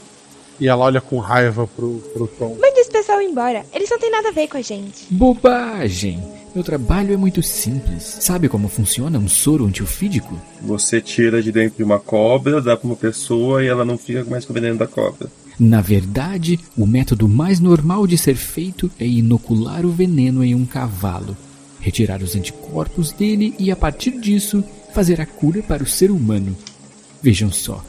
E ela olha com raiva pro, pro Tom. Mande esse pessoal embora. Eles não têm nada a ver com a gente. Bobagem! Meu trabalho é muito simples. Sabe como funciona um soro antiofídico? Você tira de dentro de uma cobra, dá pra uma pessoa e ela não fica mais com o veneno da cobra. Na verdade, o método mais normal de ser feito é inocular o veneno em um cavalo, retirar os anticorpos dele e, a partir disso, fazer a cura para o ser humano. Vejam só,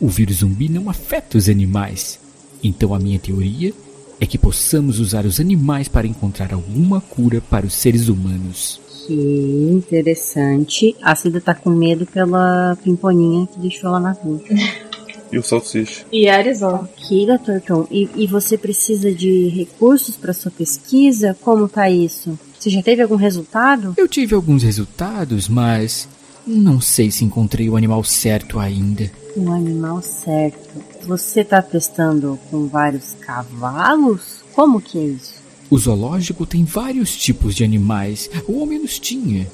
o vírus zumbi não afeta os animais. Então a minha teoria é que possamos usar os animais para encontrar alguma cura para os seres humanos. Que interessante. A Cida tá com medo pela pimponinha que deixou lá na rua. E o salsicha. E Arizona. Ok, Dr. Tom. E, e você precisa de recursos para sua pesquisa? Como tá isso? Você já teve algum resultado? Eu tive alguns resultados, mas não sei se encontrei o animal certo ainda. O animal certo. Você tá testando com vários cavalos? Como que é isso? O zoológico tem vários tipos de animais, ou ao menos tinha.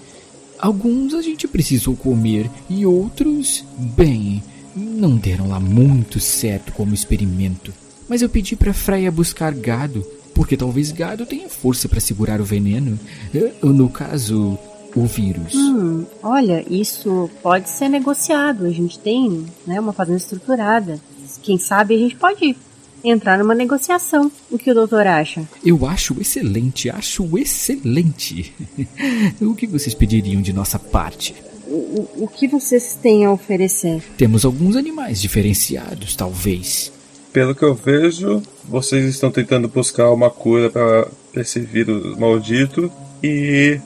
Alguns a gente precisou comer e outros, bem, não deram lá muito certo como experimento. Mas eu pedi para Freya buscar gado, porque talvez gado tenha força para segurar o veneno. Eh, No caso, o vírus. Hum, olha, isso pode ser negociado. A gente tem né, uma fazenda estruturada. Quem sabe a gente pode entrar numa negociação. O que o doutor acha? Eu acho excelente, acho excelente. o que vocês pediriam de nossa parte? O, o, que vocês têm a oferecer? Temos alguns animais diferenciados, talvez. Pelo que eu vejo, vocês estão tentando buscar uma cura para esse vírus maldito e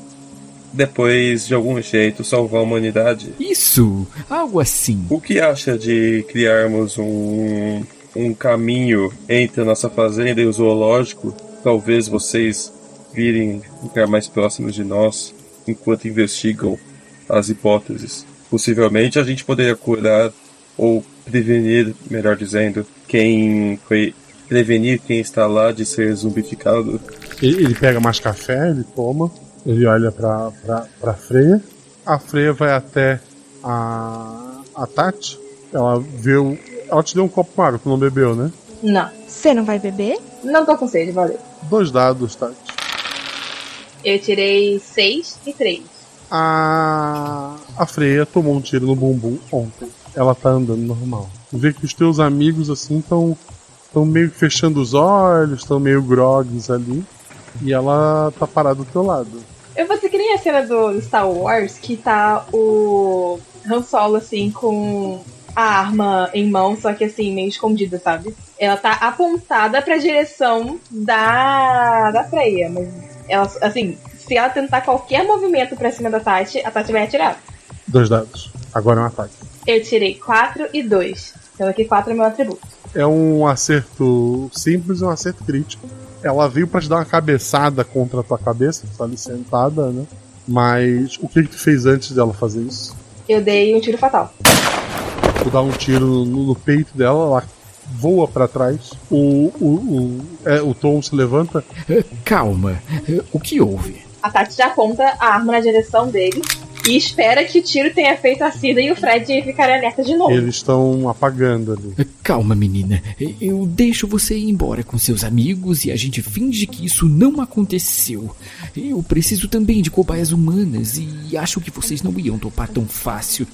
depois, de algum jeito, salvar a humanidade. Isso, algo assim. O que acha de criarmos um, um caminho entre a nossa fazenda e o zoológico? Talvez vocês virem ficar mais próximos de nós enquanto investigam as hipóteses. Possivelmente a gente poderia curar ou prevenir, melhor dizendo, quem foi prevenir quem está lá de ser zumbificado. Ele, pega mais café, ele toma, ele olha pra, pra, pra Freya. A Freya vai até a, a Tati. Ela vê o. Ela te deu um copo com água, tu não bebeu, né? Não. Você não vai beber? Não tô com sede, valeu. Dois dados, Tati. Eu tirei 6 e 3. A, a tomou um tiro no bumbum ontem. Ela tá andando normal. Vê que os teus amigos assim estão estão meio que fechando os olhos, estão meio grogues ali. E ela tá parada do teu lado. Eu vou ser que nem a cena do Star Wars que tá o Han Solo, assim, com a arma em mão, só que assim, meio escondida, sabe? Ela tá apontada pra direção da, da Freya, mas ela, assim, se ela tentar qualquer movimento pra cima da Tati, a Tati vai atirar. Dois dados. Agora é um ataque. Eu tirei 4 e 2. Então aqui 4 é meu atributo. É um acerto simples e um acerto crítico. Ela veio pra te dar uma cabeçada contra a tua cabeça, tu tá ali sentada, né? Mas o que, que tu fez antes dela fazer isso? Eu dei um tiro fatal. Tu dá um tiro no, no peito dela, ela voa pra trás. O, o, o, é, o Tom se levanta. Calma, o que houve? A Tati já aponta a arma na direção dele e espera que o tiro tenha feito a Cida e o Fred ficarem alerta de novo. Eles estão apagando ali. Calma, menina. Eu deixo você ir embora com seus amigos e a gente finge que isso não aconteceu. Eu preciso também de cobaias humanas e acho que vocês não iam topar tão fácil.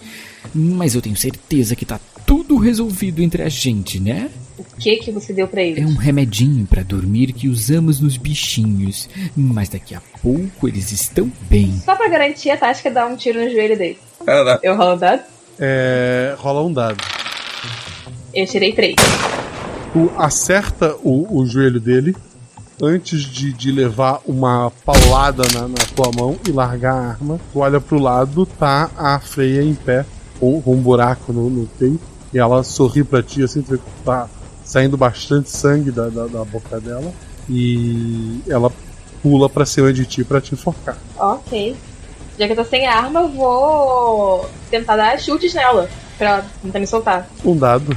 Mas eu tenho certeza que tá tudo resolvido entre a gente, né? O que que você deu pra ele? É um remedinho pra dormir que usamos nos bichinhos. Mas daqui a pouco eles estão bem. Só pra garantir, a quer dar um tiro no joelho dele. Ela. Eu rolo um dado? É, rola um dado. Eu tirei 3. Tu acerta o, o joelho dele antes de, de levar uma paulada na, na tua mão e largar a arma. Tu olha pro lado, tá a Freya em pé, com, com um buraco no, no peito. E ela sorri pra ti, assim, tu vê que tá saindo bastante sangue da, da, da boca dela. E ela pula pra cima de ti pra te enforcar. Ok. Já que eu tô sem arma, eu vou tentar dar chutes nela. Pra ela tentar me soltar. Um dado.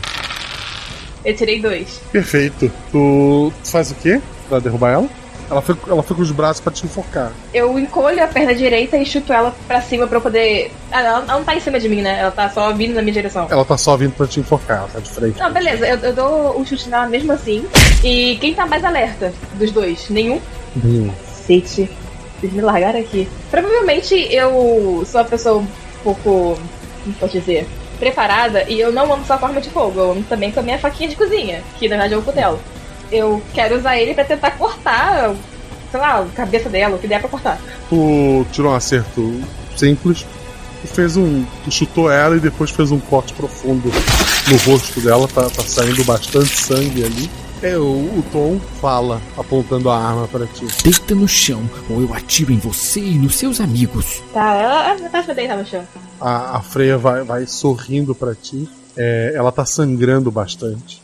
Eu tirei dois. Perfeito. Tu, tu faz o quê pra derrubar ela? Ela foi, ela foi com os braços pra te enfocar. Eu encolho a perna direita e chuto ela pra cima pra eu poder. Ah, ela, ela não tá em cima de mim, né? Ela tá só vindo na minha direção. Ela tá só vindo pra te enfocar, ela tá de frente. Não, beleza, eu, eu dou o chute nela mesmo assim. E quem tá mais alerta dos dois? Nenhum? Nenhum. Cacete. Vocês me largaram aqui. Provavelmente eu sou uma pessoa um pouco. Como posso dizer? Preparada e eu não amo só forma de fogo, eu amo também com a minha faquinha de cozinha, que na verdade é o cutelo. Eu quero usar ele pra tentar cortar, sei lá, a cabeça dela, o que der pra cortar. Tu tirou um acerto simples. Tu fez um. Tu chutou ela e depois fez um corte profundo no rosto dela. Tá, tá saindo bastante sangue ali. É, o, o Tom fala, apontando a arma para ti. Deita no chão, ou eu atiro em você e nos seus amigos. Tá, ela, ela tá pra deitar no chão. A, a Freya vai, vai sorrindo para ti. É, ela tá sangrando bastante.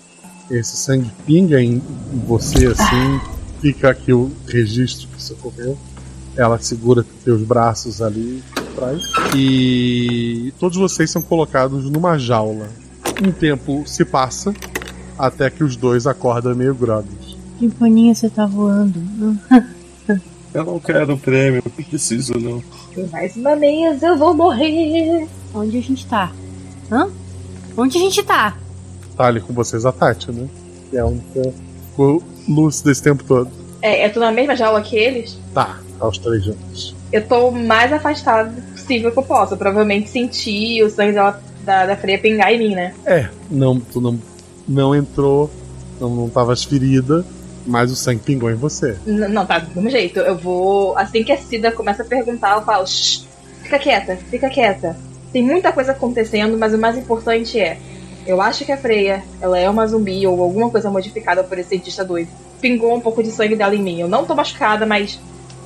Esse sangue pinga em, você assim. Fica aqui o registro que você ocorreu. Ela segura teus braços ali atrás. E todos vocês são colocados numa jaula. Um tempo se passa até que os dois acordam meio grogues. Que boninha você tá voando. Eu não quero prêmio, não preciso não. Mais uma vez eu vou morrer. Onde a gente tá? Hã? Onde a gente tá? Tá ali com vocês a Tati, né? Que é a única ficou lúcida esse tempo todo. É, eu tô na mesma jaula que eles. Tá, aos três juntos. Eu tô o mais afastado possível que eu possa. Provavelmente sentir o sangue dela, da, da Freya pingar em mim, né? É, não, tu não, não entrou, não, não tavas ferida, mas o sangue pingou em você. N- não, tá, do mesmo jeito. Eu vou. Assim que a Cida começa a perguntar, eu falo: Shh, fica quieta, fica quieta. Tem muita coisa acontecendo, mas o mais importante é. Eu acho que a Freya, ela é uma zumbi ou alguma coisa modificada por esse cientista doido. Pingou um pouco de sangue dela em mim. Eu não tô machucada, mas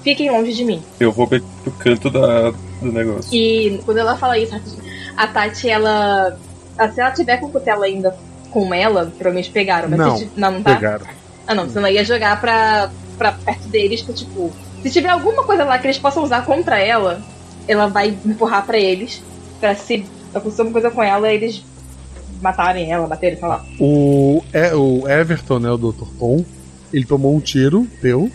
fiquem longe de mim. Eu vou ver o canto da, do negócio. E quando ela fala isso, a Tati, ela. ah, Se ela tiver com o cutelo ainda com ela, provavelmente pegaram. Mas Não, se, não, não tá? pegaram. Ah, não, senão ela ia jogar pra, pra perto deles, pra tipo. Se tiver alguma coisa lá que eles possam usar contra ela, ela vai empurrar pra eles. Pra se acontecer alguma coisa com ela, eles matarem ela, baterem, sei lá. O, é, o Everton, né, o Dr. Tom, ele tomou um tiro teu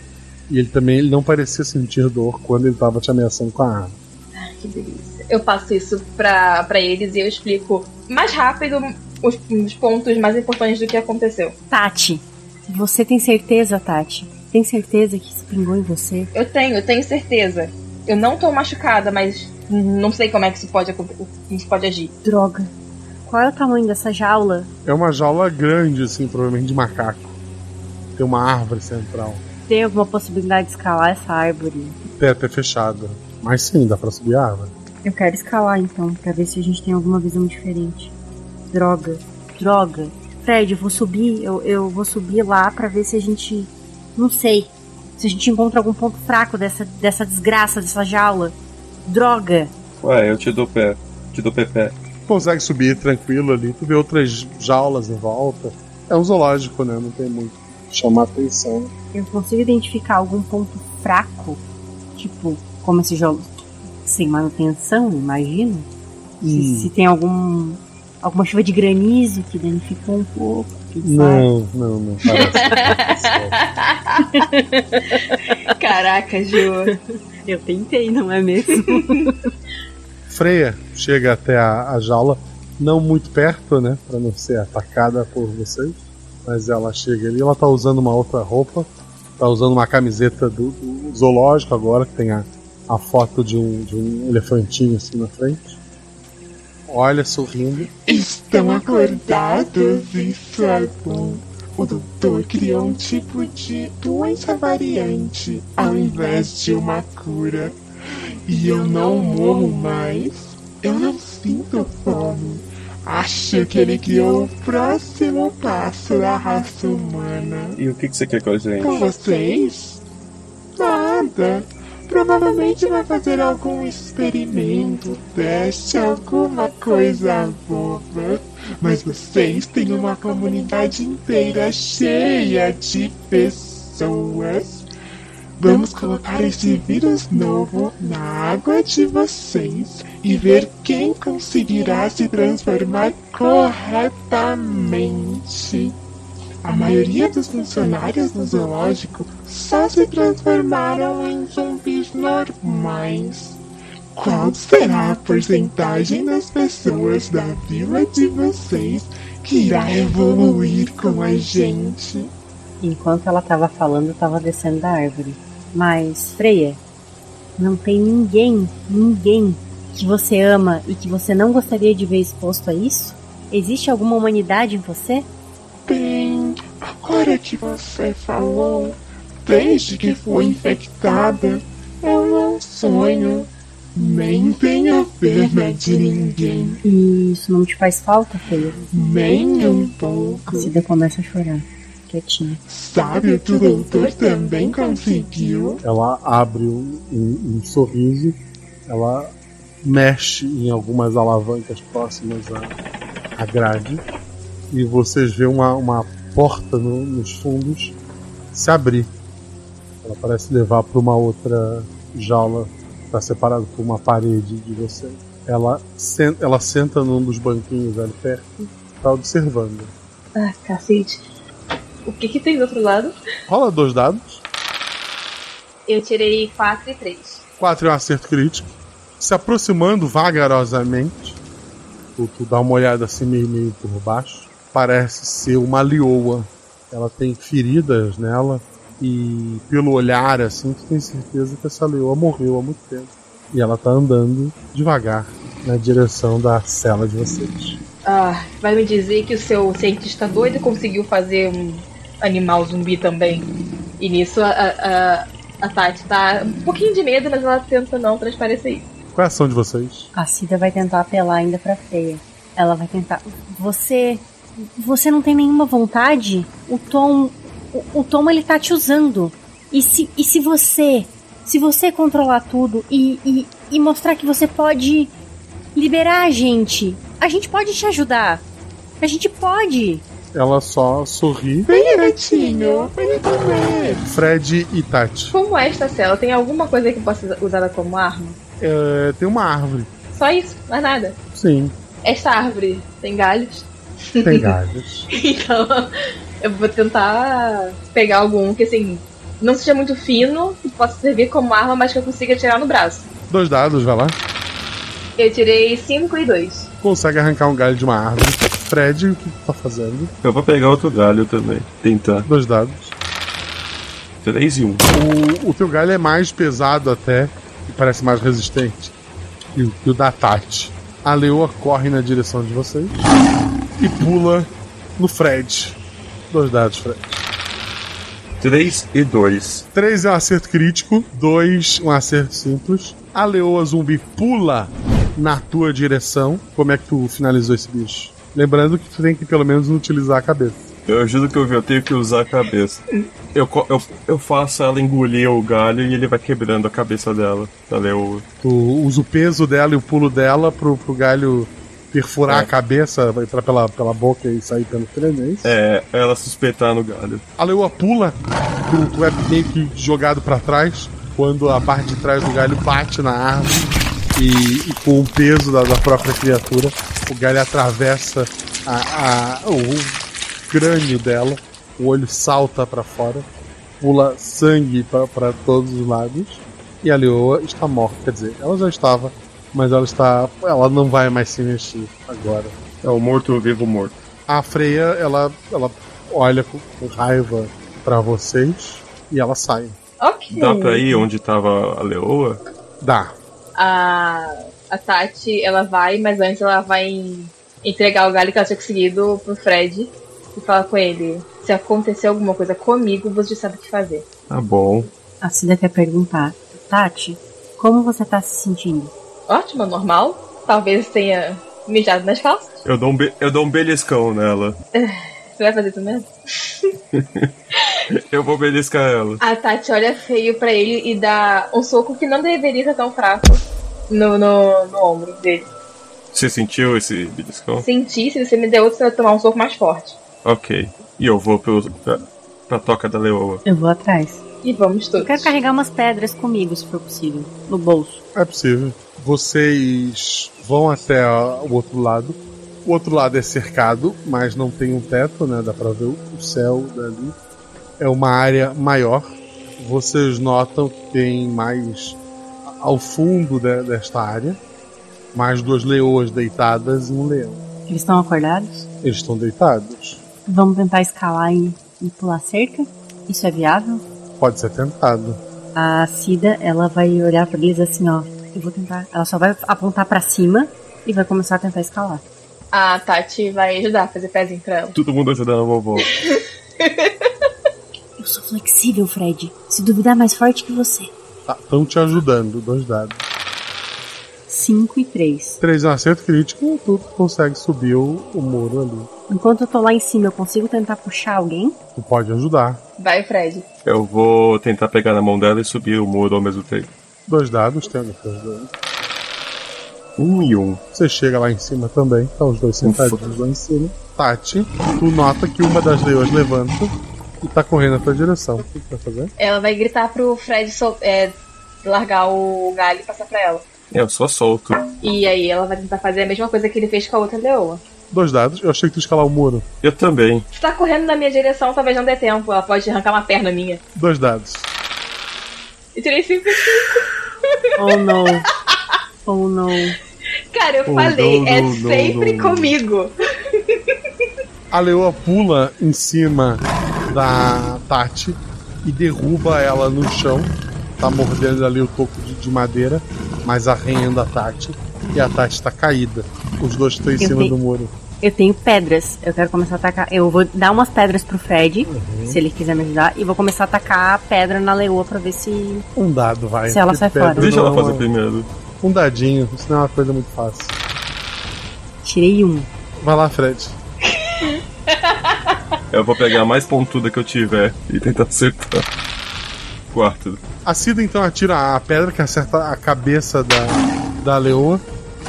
e ele também ele não parecia sentir dor quando ele tava te ameaçando com a arma. Ai, que delícia. Eu passo isso pra, pra eles e eu explico mais rápido os, os pontos mais importantes do que aconteceu. Tati, você tem certeza, Tati? Tem certeza que isso pingou em você? Eu tenho, eu tenho certeza. Eu não tô machucada, mas não sei como é que isso pode, isso pode agir. Droga. Qual é o tamanho dessa jaula? É uma jaula grande, assim, provavelmente de macaco. Tem uma árvore central. Tem alguma possibilidade de escalar essa árvore? O teto é fechado. Mas sim, dá pra subir a árvore. Eu quero escalar então, pra ver se a gente tem alguma visão diferente. Droga, droga. Fred, eu vou subir, eu, eu vou subir lá pra ver se a gente. Não sei. Se a gente encontra algum ponto fraco dessa, dessa desgraça, dessa jaula. Droga! Ué, eu te dou pé. Te dou pé pé. Consegue subir tranquilo ali, tu vê outras jaulas em volta. É um zoológico, né? Não tem muito que chamar atenção. Eu consigo identificar algum ponto fraco? Tipo, como esse jogo sem manutenção, imagino? Se, Hum. se tem algum. alguma chuva de granizo que danificou um pouco. Não, não, não. Caraca, Ju. Eu tentei, não é mesmo? Freia chega até a, a jaula, não muito perto, né? Pra não ser atacada por vocês. Mas ela chega ali, ela tá usando uma outra roupa. Tá usando uma camiseta do, do zoológico agora, que tem a, a foto de um, de um elefantinho assim na frente. Olha, sorrindo. Estão acordados, isso é bom. O doutor criou um tipo de doença variante ao invés de uma cura. E eu não morro mais. Eu não sinto fome. Acho que ele criou o próximo passo da raça humana. E o que, que você quer com a gente? Com vocês? Nada. Provavelmente vai fazer algum experimento, teste, alguma coisa boba. Mas vocês têm uma comunidade inteira cheia de pessoas. Vamos colocar esse vírus novo na água de vocês e ver quem conseguirá se transformar corretamente. A maioria dos funcionários do zoológico só se transformaram em zumbis normais. Qual será a porcentagem das pessoas da vila de vocês que irá evoluir com a gente? Enquanto ela tava falando, eu tava descendo da árvore. Mas, Freya, não tem ninguém, ninguém que você ama e que você não gostaria de ver exposto a isso? Existe alguma humanidade em você? Bem, agora que você falou, desde que fui infectada, eu não sonho, nem tenho pena de ninguém, E isso não te faz falta, Freya? nem um pouco. A Cida começa a chorar, quietinha. Sabe o que o doutor também conseguiu? Ela abre um, um- um sorriso, ela mexe em algumas alavancas próximas à, à grade e vocês vê uma, uma porta no- nos fundos se abrir. Ela parece levar para uma outra jaula, está separada por uma parede de vocês. Ela, sen- ela senta num dos banquinhos ali perto, está observando. Ah, cacete. O que que tem do outro lado? Rola dois dados. Eu tirei 4 e 3. 4 é um acerto crítico. Se aproximando vagarosamente, tu, tu dá uma olhada assim meio, meio por baixo. Parece ser uma leoa. Ela tem feridas nela e pelo olhar assim, tu tem certeza que essa leoa morreu há muito tempo. E ela tá andando devagar na direção da cela de vocês. Ah, vai me dizer que o seu cientista doido conseguiu fazer um animal zumbi também. E nisso a, a, a, Tati tá um pouquinho de medo, mas ela tenta não transparecer isso. Qual é a ação de vocês? A Cida vai tentar apelar ainda pra Freya. Ela vai tentar. Você. Você não tem nenhuma vontade? O Tom. O, o Tom ele tá te usando. E se, e se você. Se você controlar tudo e, e, e mostrar que você pode liberar a gente, a gente pode te ajudar. A gente pode. Ela só sorri. Vem, Netinho, vem comer. Fred e Tati. Como é esta cela? Tem alguma coisa que possa ser usada como arma? É, tem uma árvore. Só isso, mais nada. Sim, Esta árvore tem galhos? tem galhos. então, eu vou tentar pegar algum que assim não seja muito fino, que possa servir como arma, mas que eu consiga tirar no braço. Dois dados, vai lá. Eu tirei 5 e 2. Consegue arrancar um galho de uma árvore. Fred, o que tu tá fazendo? Eu vou pegar outro galho também. Tentar. Dois dados. 3 e 1. Um. O, o teu galho é mais pesado até e parece mais resistente que o, que o da Tati. A leoa corre na direção de vocês e pula no Fred. Dois dados, Fred. 3 e 2. 3 é um acerto crítico, 2 um acerto simples. A leoa zumbi pula na tua direção. Como é que tu finalizou esse bicho? Lembrando que tu tem que pelo menos utilizar a cabeça. Eu juro que eu vi, eu tenho que usar a cabeça. Eu, eu, eu faço ela engolir o galho e ele vai quebrando a cabeça dela, da leoa. Tu usa o peso dela e o pulo dela pro, pro galho perfurar É. a cabeça, entrar pela, pela boca e sair pelo crânio, é isso? É, ela suspeitar no galho. A leoa pula, tu, tu é meio que jogado pra trás, quando a parte de trás do galho bate na árvore e, e com o peso da, da própria criatura, o galho atravessa a, a- o crânio dela, o olho salta pra fora, pula sangue pra- pra todos os lados e a leoa está morta. Quer dizer, ela já estava, mas ela está. Ela não vai mais se mexer agora. É o morto-vivo morto. A Freya, ela, ela olha com, com raiva pra vocês e ela sai. Ok. Dá pra ir onde tava a leoa? Dá. A, a Tati, ela vai, mas antes ela vai entregar o galho que ela tinha conseguido pro Fred e fala com ele: se acontecer alguma coisa comigo, você sabe o que fazer. Tá bom. A Cida quer perguntar. Tati, como você tá se sentindo? Ótimo, normal. Talvez tenha mijado nas calças. Eu dou um, be- eu dou um beliscão nela. Você vai fazer isso mesmo? Eu vou beliscar ela. A Tati olha feio pra ele e dá um soco que não deveria ser tão fraco no, no, no ombro dele. Você sentiu esse beliscão? Senti, se você me der outro, você vai tomar um soco mais forte. Ok. E eu vou pro, pra, pra toca da leoa. Eu vou atrás. E vamos todos. Eu quero carregar umas pedras comigo, se for possível. No bolso. É possível. Vocês vão até a- o outro lado. O outro lado é cercado, mas não tem um teto, né? Dá pra ver o o céu dali. É uma área maior. Vocês notam que tem mais ao fundo de- desta área mais duas leoas deitadas e um leão. Eles estão acordados? Eles estão deitados. Vamos tentar escalar e, e pular cerca? Isso é viável? Pode ser tentado. A Cida, ela vai olhar pra eles assim, ó. Eu vou tentar. Ela só vai apontar pra cima e vai começar a tentar escalar. A Tati vai ajudar a fazer pezinho pra ela. Todo mundo ajudando a vovó. Eu sou flexível, Fred. Se duvidar, mais forte que você. Tá, estão te ajudando, dois dados. 5 e 3. Três é um acerto crítico, tu consegue subir o, o muro ali. Enquanto eu tô lá em cima, eu consigo tentar puxar alguém? Tu pode ajudar. Vai, Fred. Eu vou tentar pegar na mão dela e subir o muro ao mesmo tempo. Dois dados, tem dois. Um e um. Você chega lá em cima também, tá os dois sentadinhos lá em cima. Tati, tu nota que uma das leoas levanta e tá correndo na tua direção. O que tu vai fazer? Ela vai gritar pro Fred sol- é, largar o galho e passar pra ela. Eu só solto. E aí ela vai tentar fazer a mesma coisa que ele fez com a outra leoa. Dois dados, eu achei que tu ia escalar o muro. Eu também. Se tá correndo na minha direção, talvez não dê tempo. Ela pode arrancar uma perna minha. Dois dados. E tirei 5 Oh não. Oh não. Cara, eu Oh, falei, não, é não, não, sempre não. comigo. A leoa pula em cima da Tati e derruba ela no chão. Tá mordendo ali o toco de, de madeira, mas arranhando a Tati. E a Tati tá caída. Os dois estão em Eu cima tenho- do muro. Eu tenho pedras. Eu quero começar a atacar. Eu vou dar umas pedras pro Fred, se ele quiser me ajudar, e vou começar a atacar a pedra na leoa pra ver se. Um dado, vai. Se ela sai fora. Deixa ela fazer primeiro. Um dadinho, isso não é uma coisa muito fácil. Tirei um. Vai lá, Fred. Eu vou pegar a mais pontuda que eu tiver e tentar acertar. Quatro. A Cida então atira a pedra que acerta a cabeça da, da leoa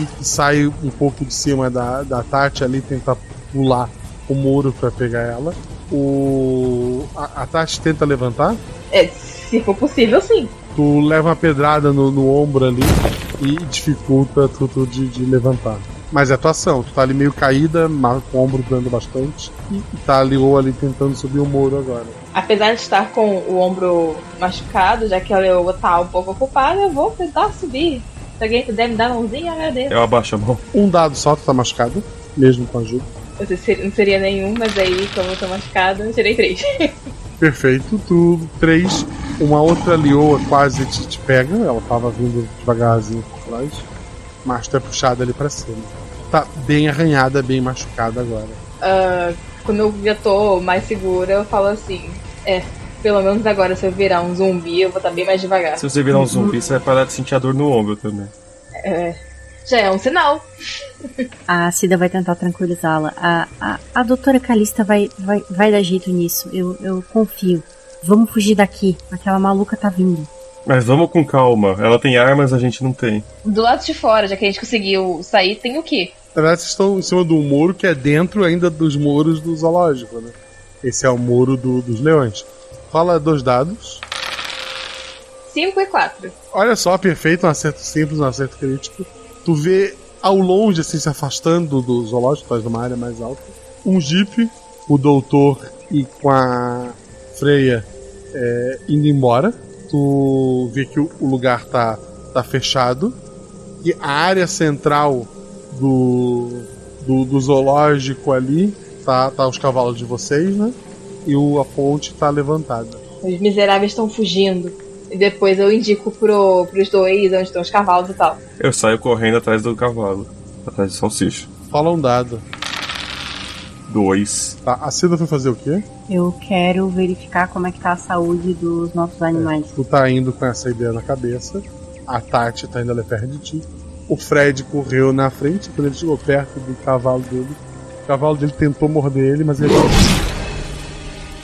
e sai um pouco de cima da, da Tati ali, tenta pular o muro pra pegar ela. O, a, a Tati tenta levantar, É, se for possível, sim. tu leva uma pedrada no, no ombro ali e dificulta tudo de, de levantar. Mas é tua ação, tu tá ali meio caída, com o ombro dando bastante, e tá ali ou ali tentando subir o muro agora. Apesar de estar com o ombro machucado, já que a leoa tá um pouco ocupada, eu vou tentar subir. Se alguém puder me dar a mãozinha, agradeço. Eu abaixo a mão. Um dado só, tu tá machucado, mesmo com ajuda. Sei se- Não seria nenhum, mas aí, como eu tô machucado, eu tirei três. Perfeito, tu três, uma outra leoa quase te, te pega, ela tava vindo devagarzinho por trás, mas tu é puxada ali pra cima. Tá bem arranhada, bem machucada agora. Ah, quando eu já tô mais segura, eu falo assim: É, Pelo menos agora, se eu virar um zumbi, eu vou estar bem mais devagar. Se você virar um zumbi, você vai parar de sentir a dor no ombro também. É, já é um sinal. A Cida vai tentar tranquilizá-la. A, a, a doutora Calista vai, vai, vai dar jeito nisso. Eu, eu confio. Vamos fugir daqui. Aquela maluca tá vindo. Mas vamos com calma. Ela tem armas, a gente não tem. Do lado de fora, já que a gente conseguiu sair, tem o quê? Na verdade, vocês estão em cima do muro que é dentro ainda dos muros do zoológico, né? Esse é o muro do- dos leões. Fala dois dados. 5 e 4. Olha só, perfeito, um acerto simples, um acerto crítico. Tu vê ao longe, assim, se afastando do zoológico, faz uma área mais alta, um jeep, o doutor e com a freia é, indo embora. Tu vê que o, o lugar tá, tá fechado. E a área central do, do, do zoológico ali tá, tá os cavalos de vocês, né? E o, a ponte tá levantada. Os miseráveis estão fugindo. E depois eu indico pro, pros dois onde estão os cavalos e tal. Eu saio correndo atrás do cavalo. Atrás do salsicha. Fala um dado. Dois. Tá, a Cida foi fazer o quê? Eu quero verificar como é que tá a saúde dos nossos animais. Tu tá indo com essa ideia na cabeça. A Tati tá indo ali perto de ti. O Fred correu na frente. Quando ele chegou perto do cavalo dele, o cavalo dele tentou morder ele, mas ele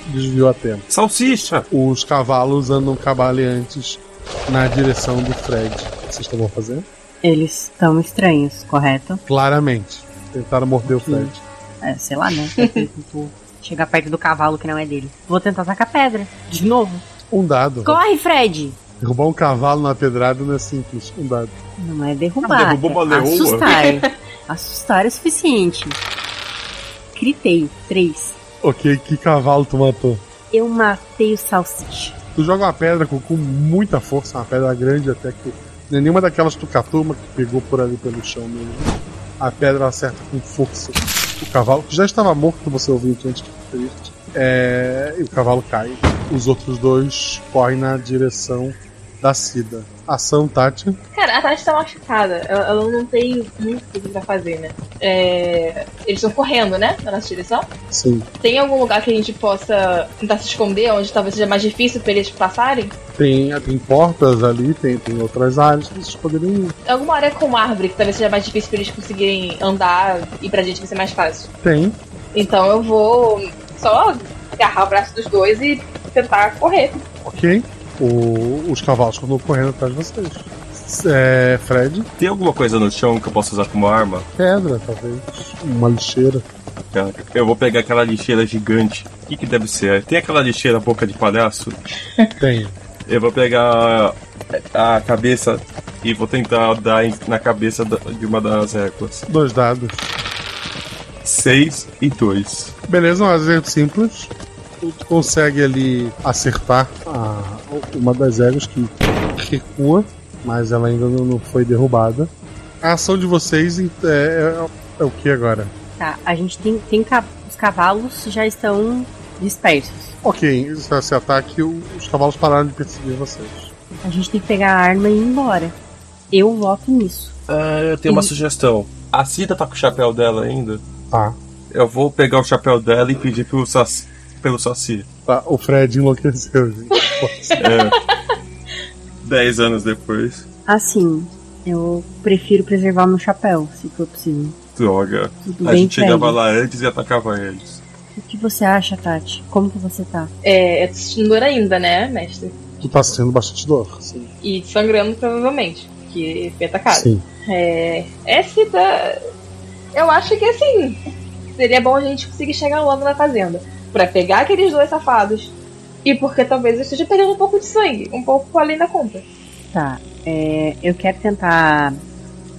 desviou a tempo. Salsicha! Os cavalos andam cabaleantes na direção do Fred. O que vocês estão fazendo? Eles estão estranhos, correto? Claramente. Tentaram morder o Fred. É, sei lá, né? Chegar perto do cavalo que não é dele. Vou tentar tacar pedra. De novo. Um dado. Corre, Fred! Derrubar um cavalo na pedrada não é simples. Um dado. Não é derrubar. Derrubou uma é assustar. assustar é o suficiente. Critei. Três. Ok, que cavalo tu matou? Eu matei o salsicha. Tu joga uma pedra com, com muita força, uma pedra grande até que. Não é nenhuma daquelas tucatumas que pegou por ali pelo chão mesmo. A pedra acerta com força o cavalo, que já estava morto, você ouviu antes que. É, e o cavalo cai. Os outros dois correm na direção da Cida. Ação, Tati. Cara, a Tati tá machucada. Ela, ela não tem muito o que pra fazer, né? É, Eles estão correndo, né? Na nossa direção. Sim. Tem algum lugar que a gente possa tentar se esconder, onde talvez seja mais difícil pra eles passarem? Tem, tem portas ali, tem, tem outras áreas que vocês poderiam ir. Alguma área com árvore que talvez seja mais difícil pra eles conseguirem andar e pra gente vai ser mais fácil. Tem. Então eu vou só agarrar o braço dos dois e tentar correr. Ok. O- os cavalos continuam correndo atrás de vocês. É, Fred. Tem alguma coisa no chão que eu possa usar como arma? Pedra, talvez. Uma lixeira. Cara, Eu vou pegar aquela lixeira gigante. O que, que deve ser? Tem aquela lixeira boca de palhaço? Tem. Eu vou pegar a cabeça e vou tentar dar na cabeça de uma das éguas. Dois dados. Seis e dois. Beleza, um acerto simples. Tu consegue ali acertar a- uma das éguas que recua, mas ela ainda não, não foi derrubada. A ação de vocês é, é- é o que agora? Tá, a gente tem, tem ca- os cavalos já estão dispersos. Ok, esse ataque, o- os cavalos pararam de perseguir vocês. A gente tem que pegar a arma e ir embora. Eu voto nisso. Ah, eu tenho uma E- sugestão. A Cida tá com o chapéu dela ainda? Tá. Eu vou pegar o chapéu dela e pedir pelo Saci. Pelo Saci. Tá, o Fred enlouqueceu, gente. É. Dez anos depois. Assim, eu prefiro preservar o meu chapéu, se for possível. Droga. Tudo a gente chegava lá antes e atacava eles. O que você acha, Tati? Como que você tá? É, é sentindo dor ainda, né, mestre? Tu tá sentindo bastante dor, sim. E sangrando provavelmente, porque foi atacado. Sim. É. Esse da. Eu acho que assim. Seria bom a gente conseguir chegar logo na fazenda. Pra pegar aqueles dois safados. E porque talvez eu esteja perdendo um pouco de sangue. Um pouco além da conta. Tá, é, eu quero tentar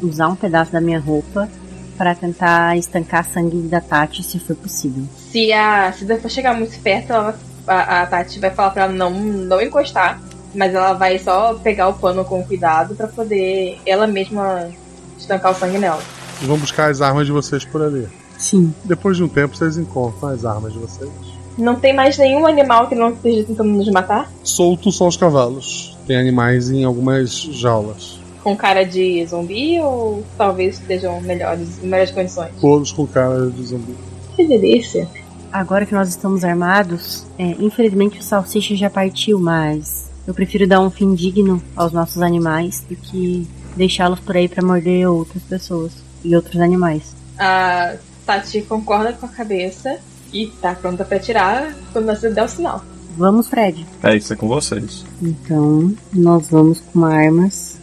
usar um pedaço da minha roupa pra tentar estancar sangue da Tati, se for possível. Se a Cida for chegar muito perto, ela vai- a, a Tati vai falar pra ela não, não encostar. Mas ela vai só pegar o pano com cuidado pra poder ela mesma estancar o sangue nela. Vão buscar as armas de vocês por ali. Sim. Depois de um tempo, vocês encontram as armas de vocês. Não tem mais nenhum animal que não esteja tentando nos matar? Soltos são os cavalos. Tem animais em algumas jaulas. Com cara de zumbi ou talvez estejam melhores, em melhores condições? Todos com cara de zumbi. Que delícia. agora que nós estamos armados, é, infelizmente o salsicha já partiu, mas eu prefiro dar um fim digno aos nossos animais do que deixá-los por aí pra morder outras pessoas e outros animais. A Tati concorda com a cabeça e tá pronta pra tirar quando você der o sinal. Vamos, Fred. É, isso é com vocês. Então, nós vamos com armas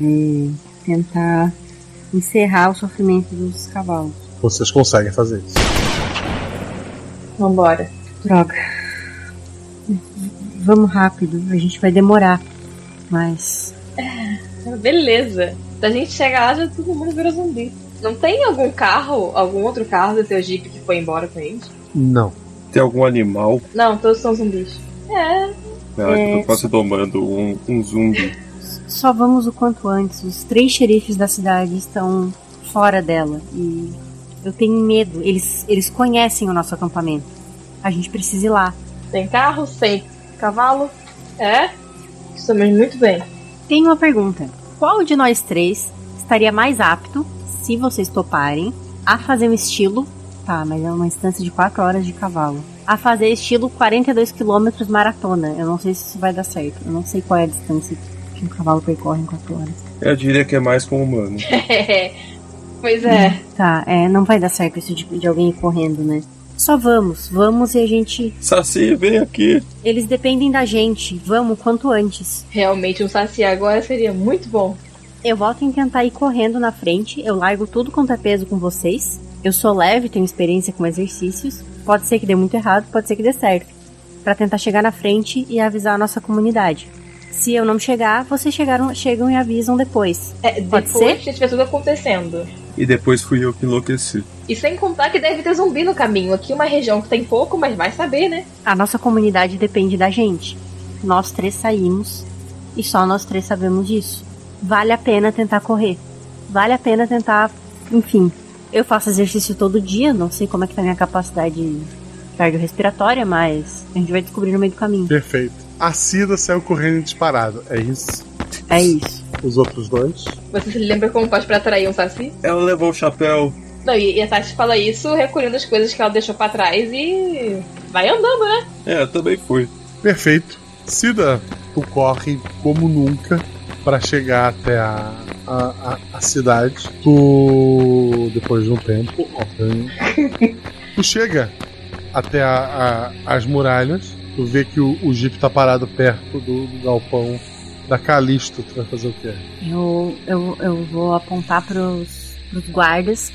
é, tentar encerrar o sofrimento dos cavalos. Vocês conseguem fazer isso. Vambora. Droga. Vamos rápido, a gente vai demorar. Mas. Beleza. Da gente chegar lá, já todo mundo virou zumbi. Não tem algum carro, algum outro carro do seu Jeep que foi embora com eles? Não. Tem algum animal? Não, todos são zumbis. É. Ah, É. que eu posso domando um, um zumbi. Só vamos o quanto antes. Os três xerifes da cidade estão fora dela. E eu tenho medo. Eles, eles conhecem o nosso acampamento. A gente precisa ir lá. Tem carro, sem cavalo. É? Estamos muito bem. Tenho uma pergunta. Qual de nós três estaria mais apto, se vocês toparem, a fazer um estilo? Tá, mas é uma instância de 4 horas de cavalo. A fazer estilo 42 km maratona. Eu não sei se isso vai dar certo. Eu não sei qual é a distância que um cavalo percorre em 4 horas. Eu diria que é mais com humano. pois é. Tá, é, não vai dar certo isso de, de alguém ir correndo, né? Só vamos, vamos e a gente. Saci, vem aqui. Eles dependem da gente. Vamos quanto antes. Realmente um saci agora seria muito bom. Eu volto em tentar ir correndo na frente. Eu largo tudo quanto é peso com vocês. Eu sou leve, tenho experiência com exercícios. Pode ser que dê muito errado, pode ser que dê certo. Pra tentar chegar na frente e avisar a nossa comunidade. Se eu não chegar, vocês chegaram, chegam e avisam depois. É, Pode depois ser? que tiver tudo acontecendo. E depois fui eu que enlouqueci. E sem contar que deve ter zumbi no caminho. Aqui uma região que tem pouco, mas vai saber, né? A nossa comunidade depende da gente. Nós três saímos e só nós três sabemos disso. Vale a pena tentar correr. Vale a pena tentar, enfim. Eu faço exercício todo dia, não sei como é que tá a minha capacidade cardiorrespiratória, mas a gente vai descobrir no meio do caminho. Perfeito. A Cida saiu correndo disparado. É isso? É isso. Os outros dois? Você se lembra como faz pra atrair um saci? Ela levou o chapéu. Não, e, e a Tati fala isso recolhendo as coisas que ela deixou pra trás e vai andando, né? É, também fui. Perfeito. Cida, tu corre como nunca para chegar até a, a, a, a cidade. Tu, depois de um tempo, obviamente, tu chega até a, as muralhas. Tu vê que o, o Jeep tá parado perto do, do galpão da Calisto. Tu vai fazer o quê? Eu, eu, eu vou apontar pros, pros guardas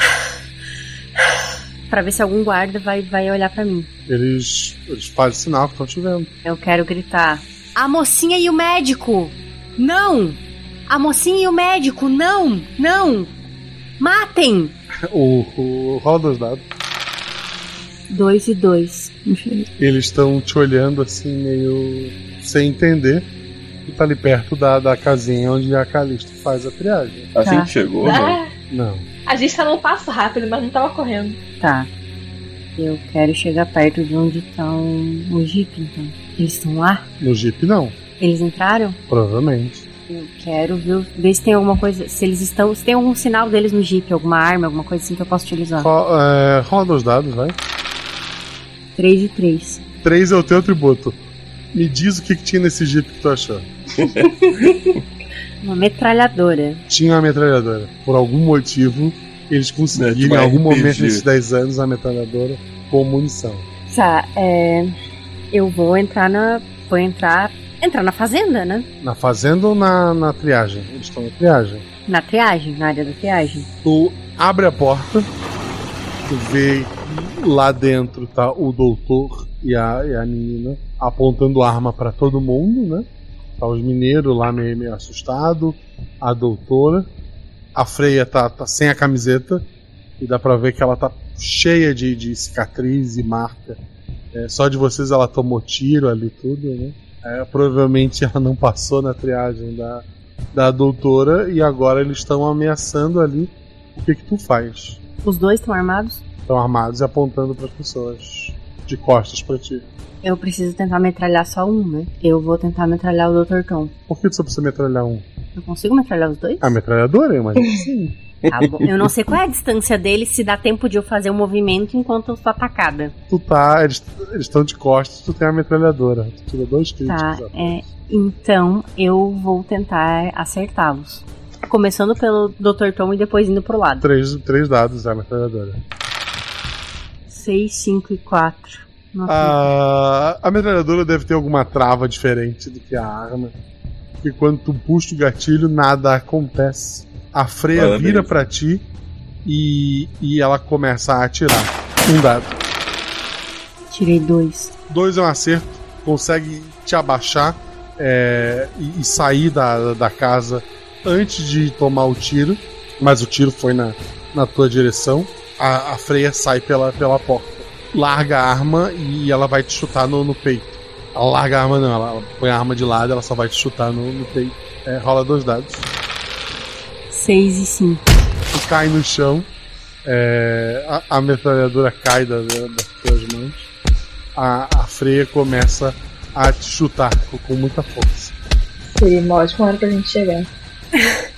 Pra ver se algum guarda vai, vai olhar pra mim. Eles, eles fazem sinal que estão te vendo. Eu quero gritar: A mocinha e o médico! Não! A mocinha e o médico! Não! Não! Matem! O, o rola dos dados. Dois e dois. Eles estão te olhando assim, meio sem entender. E tá ali perto da, da casinha onde a Calisto faz a triagem. A Tá. gente chegou, Ah, não? Não. A gente tá num passo rápido, mas não tava correndo. Tá. Eu quero chegar perto de onde estão o Jeep, então. Eles estão lá? No Jeep não, Eles entraram? provavelmente. Eu quero ver, ver se tem alguma coisa. Se eles estão. Se tem algum sinal deles no Jeep, alguma arma, alguma coisa assim que eu posso utilizar. Ro- é, rola dos dados, vai. 3 de 3. 3 é o teu atributo. Me diz o que, que tinha nesse Jeep que tu achou. Uma metralhadora. Tinha uma metralhadora. Por algum motivo, eles conseguiram em algum momento nesses 10 anos a metralhadora com munição. Tá, é. Eu vou entrar na. Vou entrar. Entrar na fazenda, né? Na fazenda ou na, na triagem? Eles estão na triagem. Na triagem, na área da triagem. Tu abre a porta, tu vê que lá dentro tá o doutor e a, e a menina apontando arma pra todo mundo, né? Tá os mineiros lá meio, meio assustado, a doutora, a freia tá, tá sem a camiseta e dá pra ver que ela tá cheia de, de cicatriz e marca. É, só de vocês ela tomou tiro ali tudo, né? É, provavelmente ela não passou na triagem da, da doutora e agora eles estão ameaçando ali. O que que tu faz? Os dois estão armados? Estão armados e apontando para as pessoas de costas pra ti. Eu preciso tentar metralhar só um, né? Eu vou tentar metralhar o Dr. Tom. Por que tu só precisa metralhar um? Eu consigo metralhar os dois? A metralhadora, eu imagino sim. Tá. Eu não sei qual é a distância dele, se dá tempo de eu fazer um movimento enquanto eu sou atacada. Tu tá, eles estão de costas, tu tem a metralhadora. Tu tira dois críticos. Tá, é, então eu vou tentar acertá-los. Começando pelo Dr. Tom e depois indo pro lado. Três, três dados a metralhadora. 6, 5 e 4. A, a metralhadora deve ter alguma trava diferente do que a arma. Porque quando tu puxa o gatilho, nada acontece. A freia Parabéns. vira pra ti e, e ela começa a atirar. Um dado. Tirei dois. Dois é um acerto, consegue te abaixar é, e, e sair da, da casa antes de tomar o tiro, mas o tiro foi na, na tua direção. A, a freia sai pela, pela porta. Larga a arma e ela vai te chutar no, no peito. Ela larga a arma, não, ela, ela põe a arma de lado ela só vai te chutar no, no peito. É, rola dois dados. 6 e 5. Tu cai no chão, é, a, a metralhadora cai da- da- das tuas mãos, a, a freia começa a te chutar com, com muita força. Seria uma ótima hora pra gente chegar.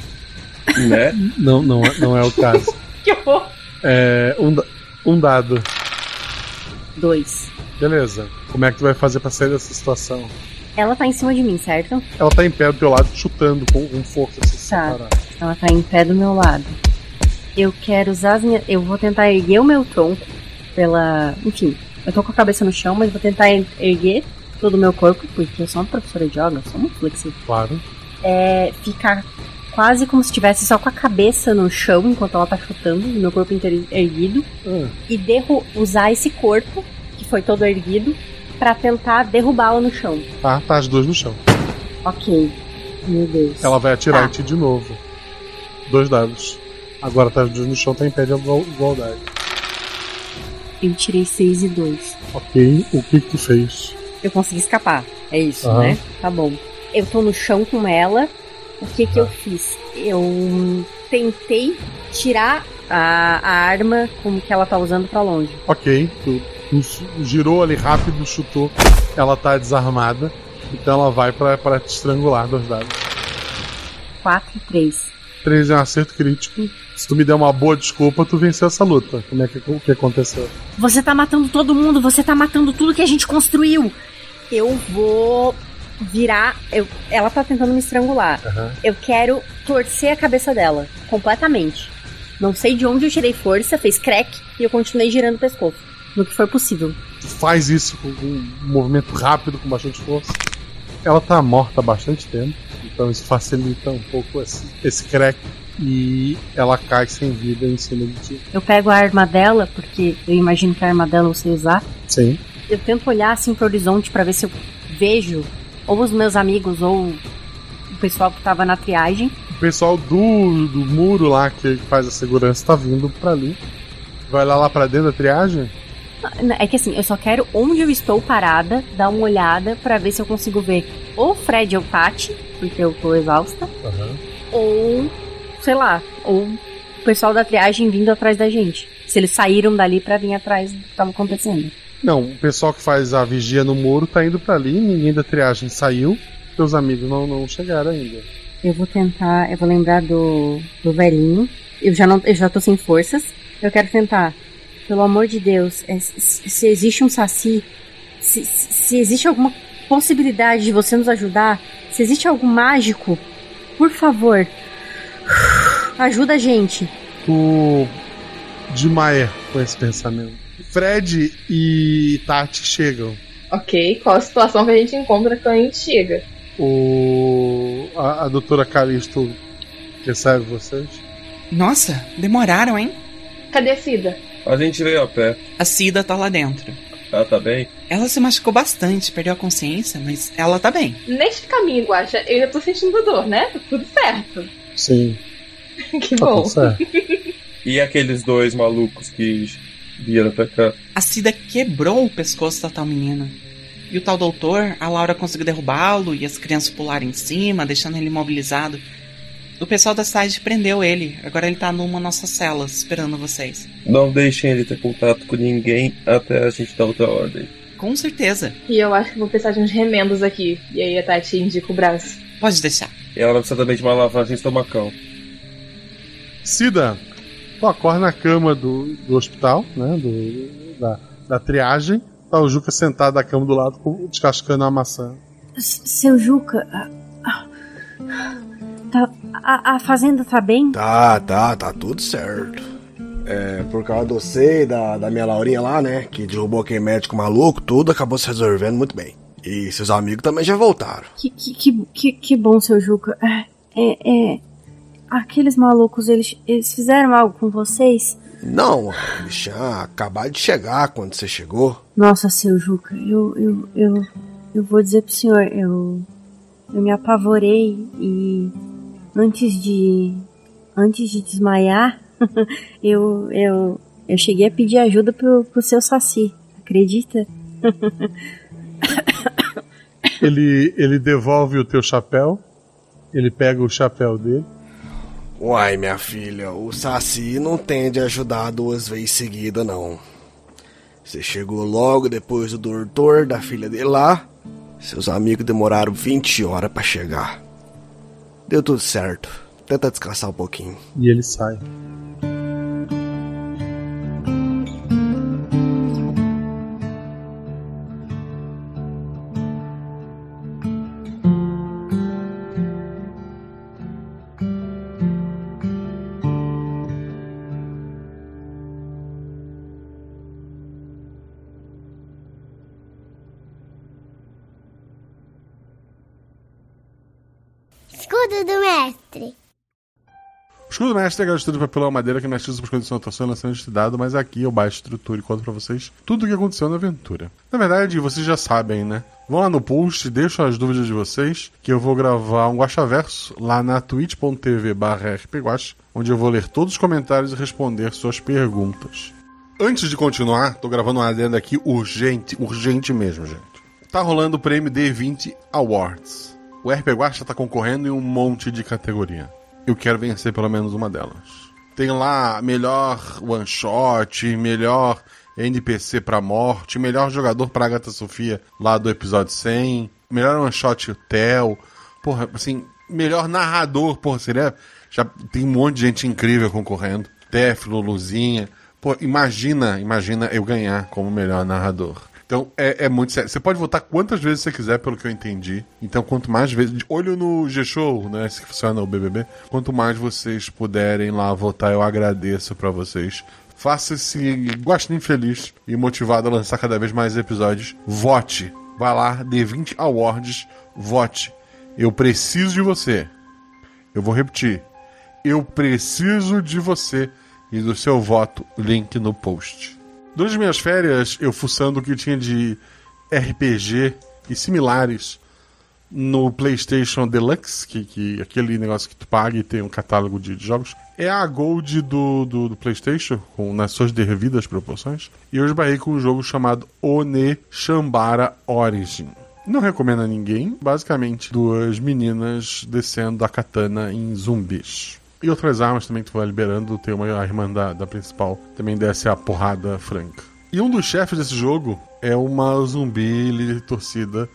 Né? Não, não, é- não é o caso. Que horror! É, um, um dado. 2. Beleza. Como é que tu vai fazer pra sair dessa situação? Ela tá em cima de mim, certo? Ela tá em pé do teu lado, chutando com, com força. Tá. separar. Ela tá em pé do meu lado. Eu quero usar as minhas. Eu vou tentar erguer o meu tronco pela. Enfim, eu tô com a cabeça no chão, mas vou tentar er- erguer todo o meu corpo, porque eu sou uma professora de yoga, eu sou muito flexível. Claro. É. Ficar quase como se estivesse só com a cabeça no chão enquanto ela tá chutando, meu corpo inteiro erguido. Hum. E derru usar esse corpo, que foi todo erguido, pra tentar derrubá-la no chão. Tá, tá as duas no chão. Ok. Meu Deus. Ela vai atirar Tá. em ti de novo. Dois dados. Agora tá no chão, tá em pé de igual- igualdade. Eu tirei 6 e 2. Ok, o que que tu fez? Eu consegui escapar. É isso, Aham. né? Tá bom. Eu tô no chão com ela. O que que eu fiz? Eu tentei tirar a, a arma como que ela tá usando pra longe. Ok, tu, tu girou ali rápido, chutou. Ela tá desarmada. Então ela vai pra, pra te estrangular dois dados. 4 e 3. 3 é um acerto crítico. Se tu me der uma boa desculpa, tu venceu essa luta. Como é que, o que aconteceu? Você tá matando todo mundo, você tá matando tudo que a gente construiu. Eu vou virar. Eu, ela tá tentando me estrangular. Eu quero torcer a cabeça dela completamente. Não sei de onde eu tirei força, fez crack e eu continuei girando o pescoço. No que for possível. Tu faz isso com um movimento rápido, com bastante força. Ela tá morta há bastante tempo. Então isso facilita um pouco esse, esse crack. E ela cai sem vida em cima de ti. Eu pego a arma dela, porque eu imagino que a arma dela eu sei usar. Sim. Eu tento olhar assim pro horizonte pra ver se eu vejo ou os meus amigos ou o pessoal que tava na triagem. O pessoal do, do muro lá que faz a segurança tá vindo pra ali. Vai lá, lá pra dentro da triagem? É que assim, eu só quero onde eu estou parada, dar uma olhada pra ver se eu consigo ver ou Fred ou Patty, porque eu tô exausta, ou sei lá, ou o pessoal da triagem vindo atrás da gente. Se eles saíram dali pra vir atrás do que tava acontecendo. Não, o pessoal que faz a vigia no muro tá indo pra ali, ninguém da triagem saiu. Teus amigos não, não chegaram ainda. Eu vou tentar, eu vou lembrar do, do velhinho. Eu já não, eu já tô sem forças. Eu quero tentar. Pelo amor de Deus, é, se, se existe um saci, se, se, se existe alguma possibilidade de você nos ajudar, se existe algo mágico, por favor, ajuda a gente. Tu desmaia com esse pensamento. Fred e Tati chegam. Ok, qual a situação que a gente encontra quando a gente chega? O. A, a doutora Calisto recebe vocês. Nossa, demoraram, hein? Cadê a Cida? A gente veio a pé. A Cida tá lá dentro. Ela tá bem? Ela se machucou bastante, perdeu a consciência, mas ela tá bem. Neste caminho, Guaxa, eu ainda tô sentindo dor, né? Tá tudo certo. Sim. que Tá bom. E aqueles dois malucos que vieram pra cá? A Cida quebrou o pescoço da tal menina. E o tal doutor, a Laura conseguiu derrubá-lo e as crianças pularam em cima, deixando ele imobilizado. O pessoal da cidade prendeu ele. Agora ele tá numa nossas celas, esperando vocês. Não deixem ele ter contato com ninguém até a gente dar outra ordem. Com certeza. E eu acho que vou precisar de uns remendos aqui. E aí a Tati indica o braço. Pode deixar. E ela vai precisar também de uma lavagem estomacal. Cida, tu acorda na cama do, do hospital, né? Do, da, da triagem. Tá o Juca sentado na cama do lado, com- descascando a maçã. S- Seu Juca. Tá, a, a fazenda tá bem? Tá, tá, tá tudo certo. É, por causa do e da, da minha Laurinha lá, né? Que derrubou aquele médico maluco, tudo acabou se resolvendo muito bem. E seus amigos também já voltaram. Que, que, que, que, que bom, seu Juca. É, é, é, Aqueles malucos, eles, eles fizeram algo com vocês? Não, eles tinham acabado de chegar quando você chegou. Nossa, seu Juca, eu, eu, eu, eu vou dizer pro senhor, eu, eu me apavorei e antes de, antes de desmaiar, eu, eu, eu cheguei a pedir ajuda pro, pro seu Saci, acredita? Ele, ele devolve o teu chapéu. Ele pega o chapéu dele. Uai, minha filha, o Saci não tende a ajudar duas vezes seguida, não. Você chegou logo depois do doutor da filha dele lá. Seus amigos demoraram 20 horas pra chegar. Deu tudo certo. Tenta descansar um pouquinho. E ele sai. O escudo mestre é aquela estrutura de papelão madeira que usa para condição de atuação e lançamento de dado, mas aqui eu baixo estrutura e conto pra vocês tudo o que aconteceu na aventura. Na verdade, vocês já sabem, né? Vão lá no post, deixam as dúvidas de vocês, que eu vou gravar um guachaverso lá na twitch.tv barra onde eu vou ler todos os comentários e responder suas perguntas. Antes de continuar, tô gravando uma adenda aqui urgente, urgente mesmo, gente. Tá rolando o prêmio D20 Awards. O RP Guacha tá concorrendo em um monte de categoria. Eu quero vencer pelo menos uma delas. Tem lá melhor one shot, melhor NPC pra morte, melhor jogador pra Agatha Sofia lá do episódio 100, melhor one shot hotel, porra, assim, melhor narrador, porra, seria já tem um monte de gente incrível concorrendo. Teflo, Luzinha. Pô, imagina, imagina eu ganhar como melhor narrador. Então é, é muito sério. Você pode votar quantas vezes você quiser, pelo que eu entendi. Então, quanto mais vezes. Olho no G-Show, né? Se funciona o BBB. Quanto mais vocês puderem lá votar, eu agradeço pra vocês. Faça esse Guaxinim feliz e motivado a lançar cada vez mais episódios. Vote. Vai lá, D20 Awards. Vote. Eu preciso de você. Eu vou repetir. Eu preciso de você e do seu voto. Link no post. Durante minhas férias, eu fuçando o que tinha de RPG e similares no PlayStation Deluxe, que, que aquele negócio que tu paga e tem um catálogo de, de jogos, é a Gold do, do, do PlayStation, com, nas suas devidas proporções. E eu esbarrei com um jogo chamado One Shambara Origin. Não recomendo a ninguém, basicamente duas meninas descendo a katana em zumbis. E outras armas também que tu vai liberando, tem uma irmã da, da principal, também desce a porrada franca. E um dos chefes desse jogo é uma zumbi torcida,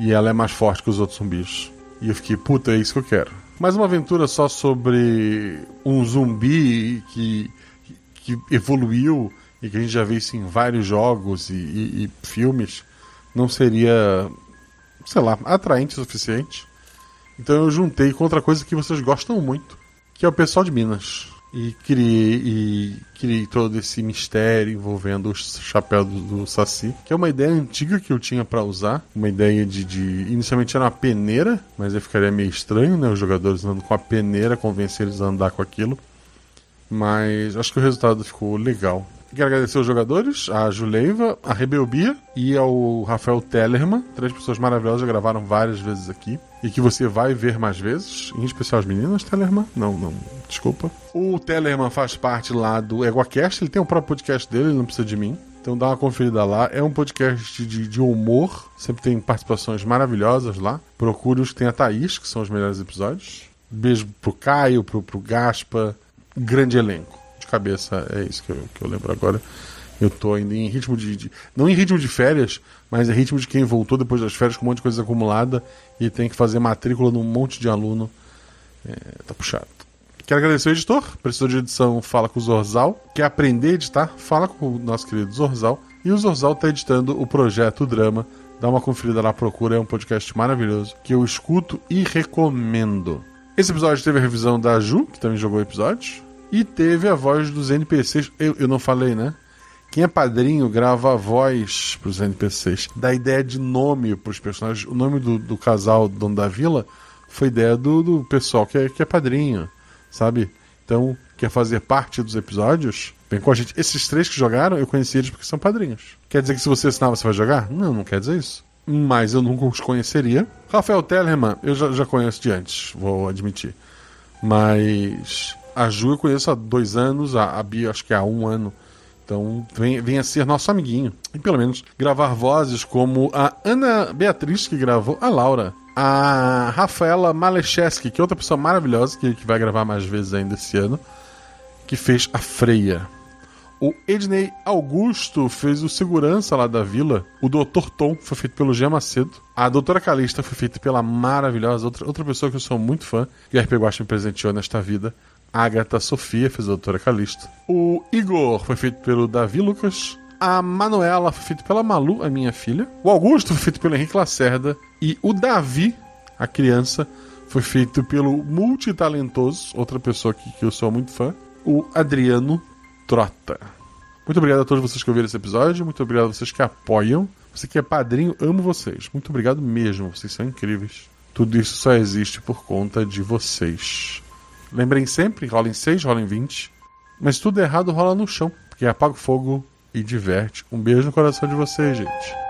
e ela é mais forte que os outros zumbis. E eu fiquei, puta, é isso que eu quero. Mas uma aventura só sobre um zumbi que, que evoluiu e que a gente já viu isso em vários jogos e, e- e filmes não seria, sei lá, atraente o suficiente. Então eu juntei com outra coisa que vocês gostam muito, que é o pessoal de Minas. E criei, e criei todo esse mistério envolvendo o chapéu do, do Saci, que é uma ideia antiga que eu tinha pra usar. Uma ideia de, de. Inicialmente era uma peneira, mas aí ficaria meio estranho, né? Os jogadores andando com a peneira, convencer eles a andar com aquilo. Mas acho que o resultado ficou legal. Quero agradecer os jogadores, a Juleiva, a Rebelbia e ao Rafael Tellerman, três pessoas maravilhosas, já gravaram várias vezes aqui. E que você vai ver mais vezes, em especial as meninas, Tellerman. Não, não, desculpa. O Tellerman faz parte lá do EgoCast, ele tem o próprio podcast dele, ele não precisa de mim. Então dá uma conferida lá. É um podcast de, de humor, sempre tem participações maravilhosas lá. Procure os que tem a Thaís, que são os melhores episódios. Beijo pro Caio, pro, pro Gaspa. Grande elenco. Cabeça é isso que eu, que eu lembro agora. Eu tô ainda em ritmo de, de- Não em ritmo de férias, mas em ritmo de quem voltou depois das férias com um monte de coisa acumulada e tem que fazer matrícula num monte de aluno. É, tá puxado. Quero agradecer o editor, precisou de edição, fala com o Zorzal. Quer aprender a editar? Fala com o nosso querido Zorzal. E o Zorzal está editando o projeto Drama. Dá uma conferida lá, procura, é um podcast maravilhoso que eu escuto e recomendo. Esse episódio teve a revisão da Ju, que também jogou o episódio, e teve a voz dos NPCs. Eu, eu não falei, né? Quem é padrinho grava a voz pros NPCs. Dá ideia de nome pros personagens. O nome do, do casal dono da vila foi ideia do, do pessoal que é, que é padrinho, sabe? Então, quer fazer parte dos episódios? Vem com a gente. Esses três que jogaram, eu conheci eles porque são padrinhos. Quer dizer que se você assinar, você vai jogar? Não, não quer dizer isso. Mas eu nunca os conheceria. Rafael Tellerman, eu já, já conheço de antes, vou admitir. Mas a Ju eu conheço há dois anos, a, a Bia acho que há um ano. Então, vem, vem a ser nosso amiguinho. E pelo menos gravar vozes como a Ana Beatriz, que gravou a Laura. A Rafaela Malecheski, que é outra pessoa maravilhosa, que, que vai gravar mais vezes ainda esse ano, que fez a Freia. O Ednei Augusto fez o segurança lá da vila. O Dr. Tom foi feito pelo G. Macedo. A Doutora Calista foi feita pela maravilhosa, outra, outra pessoa que eu sou muito fã, e a RP Guacha me presenteou nesta vida, Agatha Sofia fez a doutora Calista. O Igor foi feito pelo Davi Lucas. A Manuela foi feita pela Malu, a minha filha. O Augusto foi feito pelo Henrique Lacerda. E o Davi, a criança, foi feito pelo multitalentoso, outra pessoa que, que eu sou muito fã, o Adriano Trota. Muito obrigado a todos vocês que ouviram esse episódio. Muito obrigado a vocês que apoiam. Você que é padrinho, amo vocês. Muito obrigado mesmo. Vocês são incríveis. Tudo isso só existe por conta de vocês. Lembrem sempre, rola em 6, rola em 20. Mas tudo errado rola no chão, porque apaga o fogo e diverte. Um beijo no coração de vocês, gente.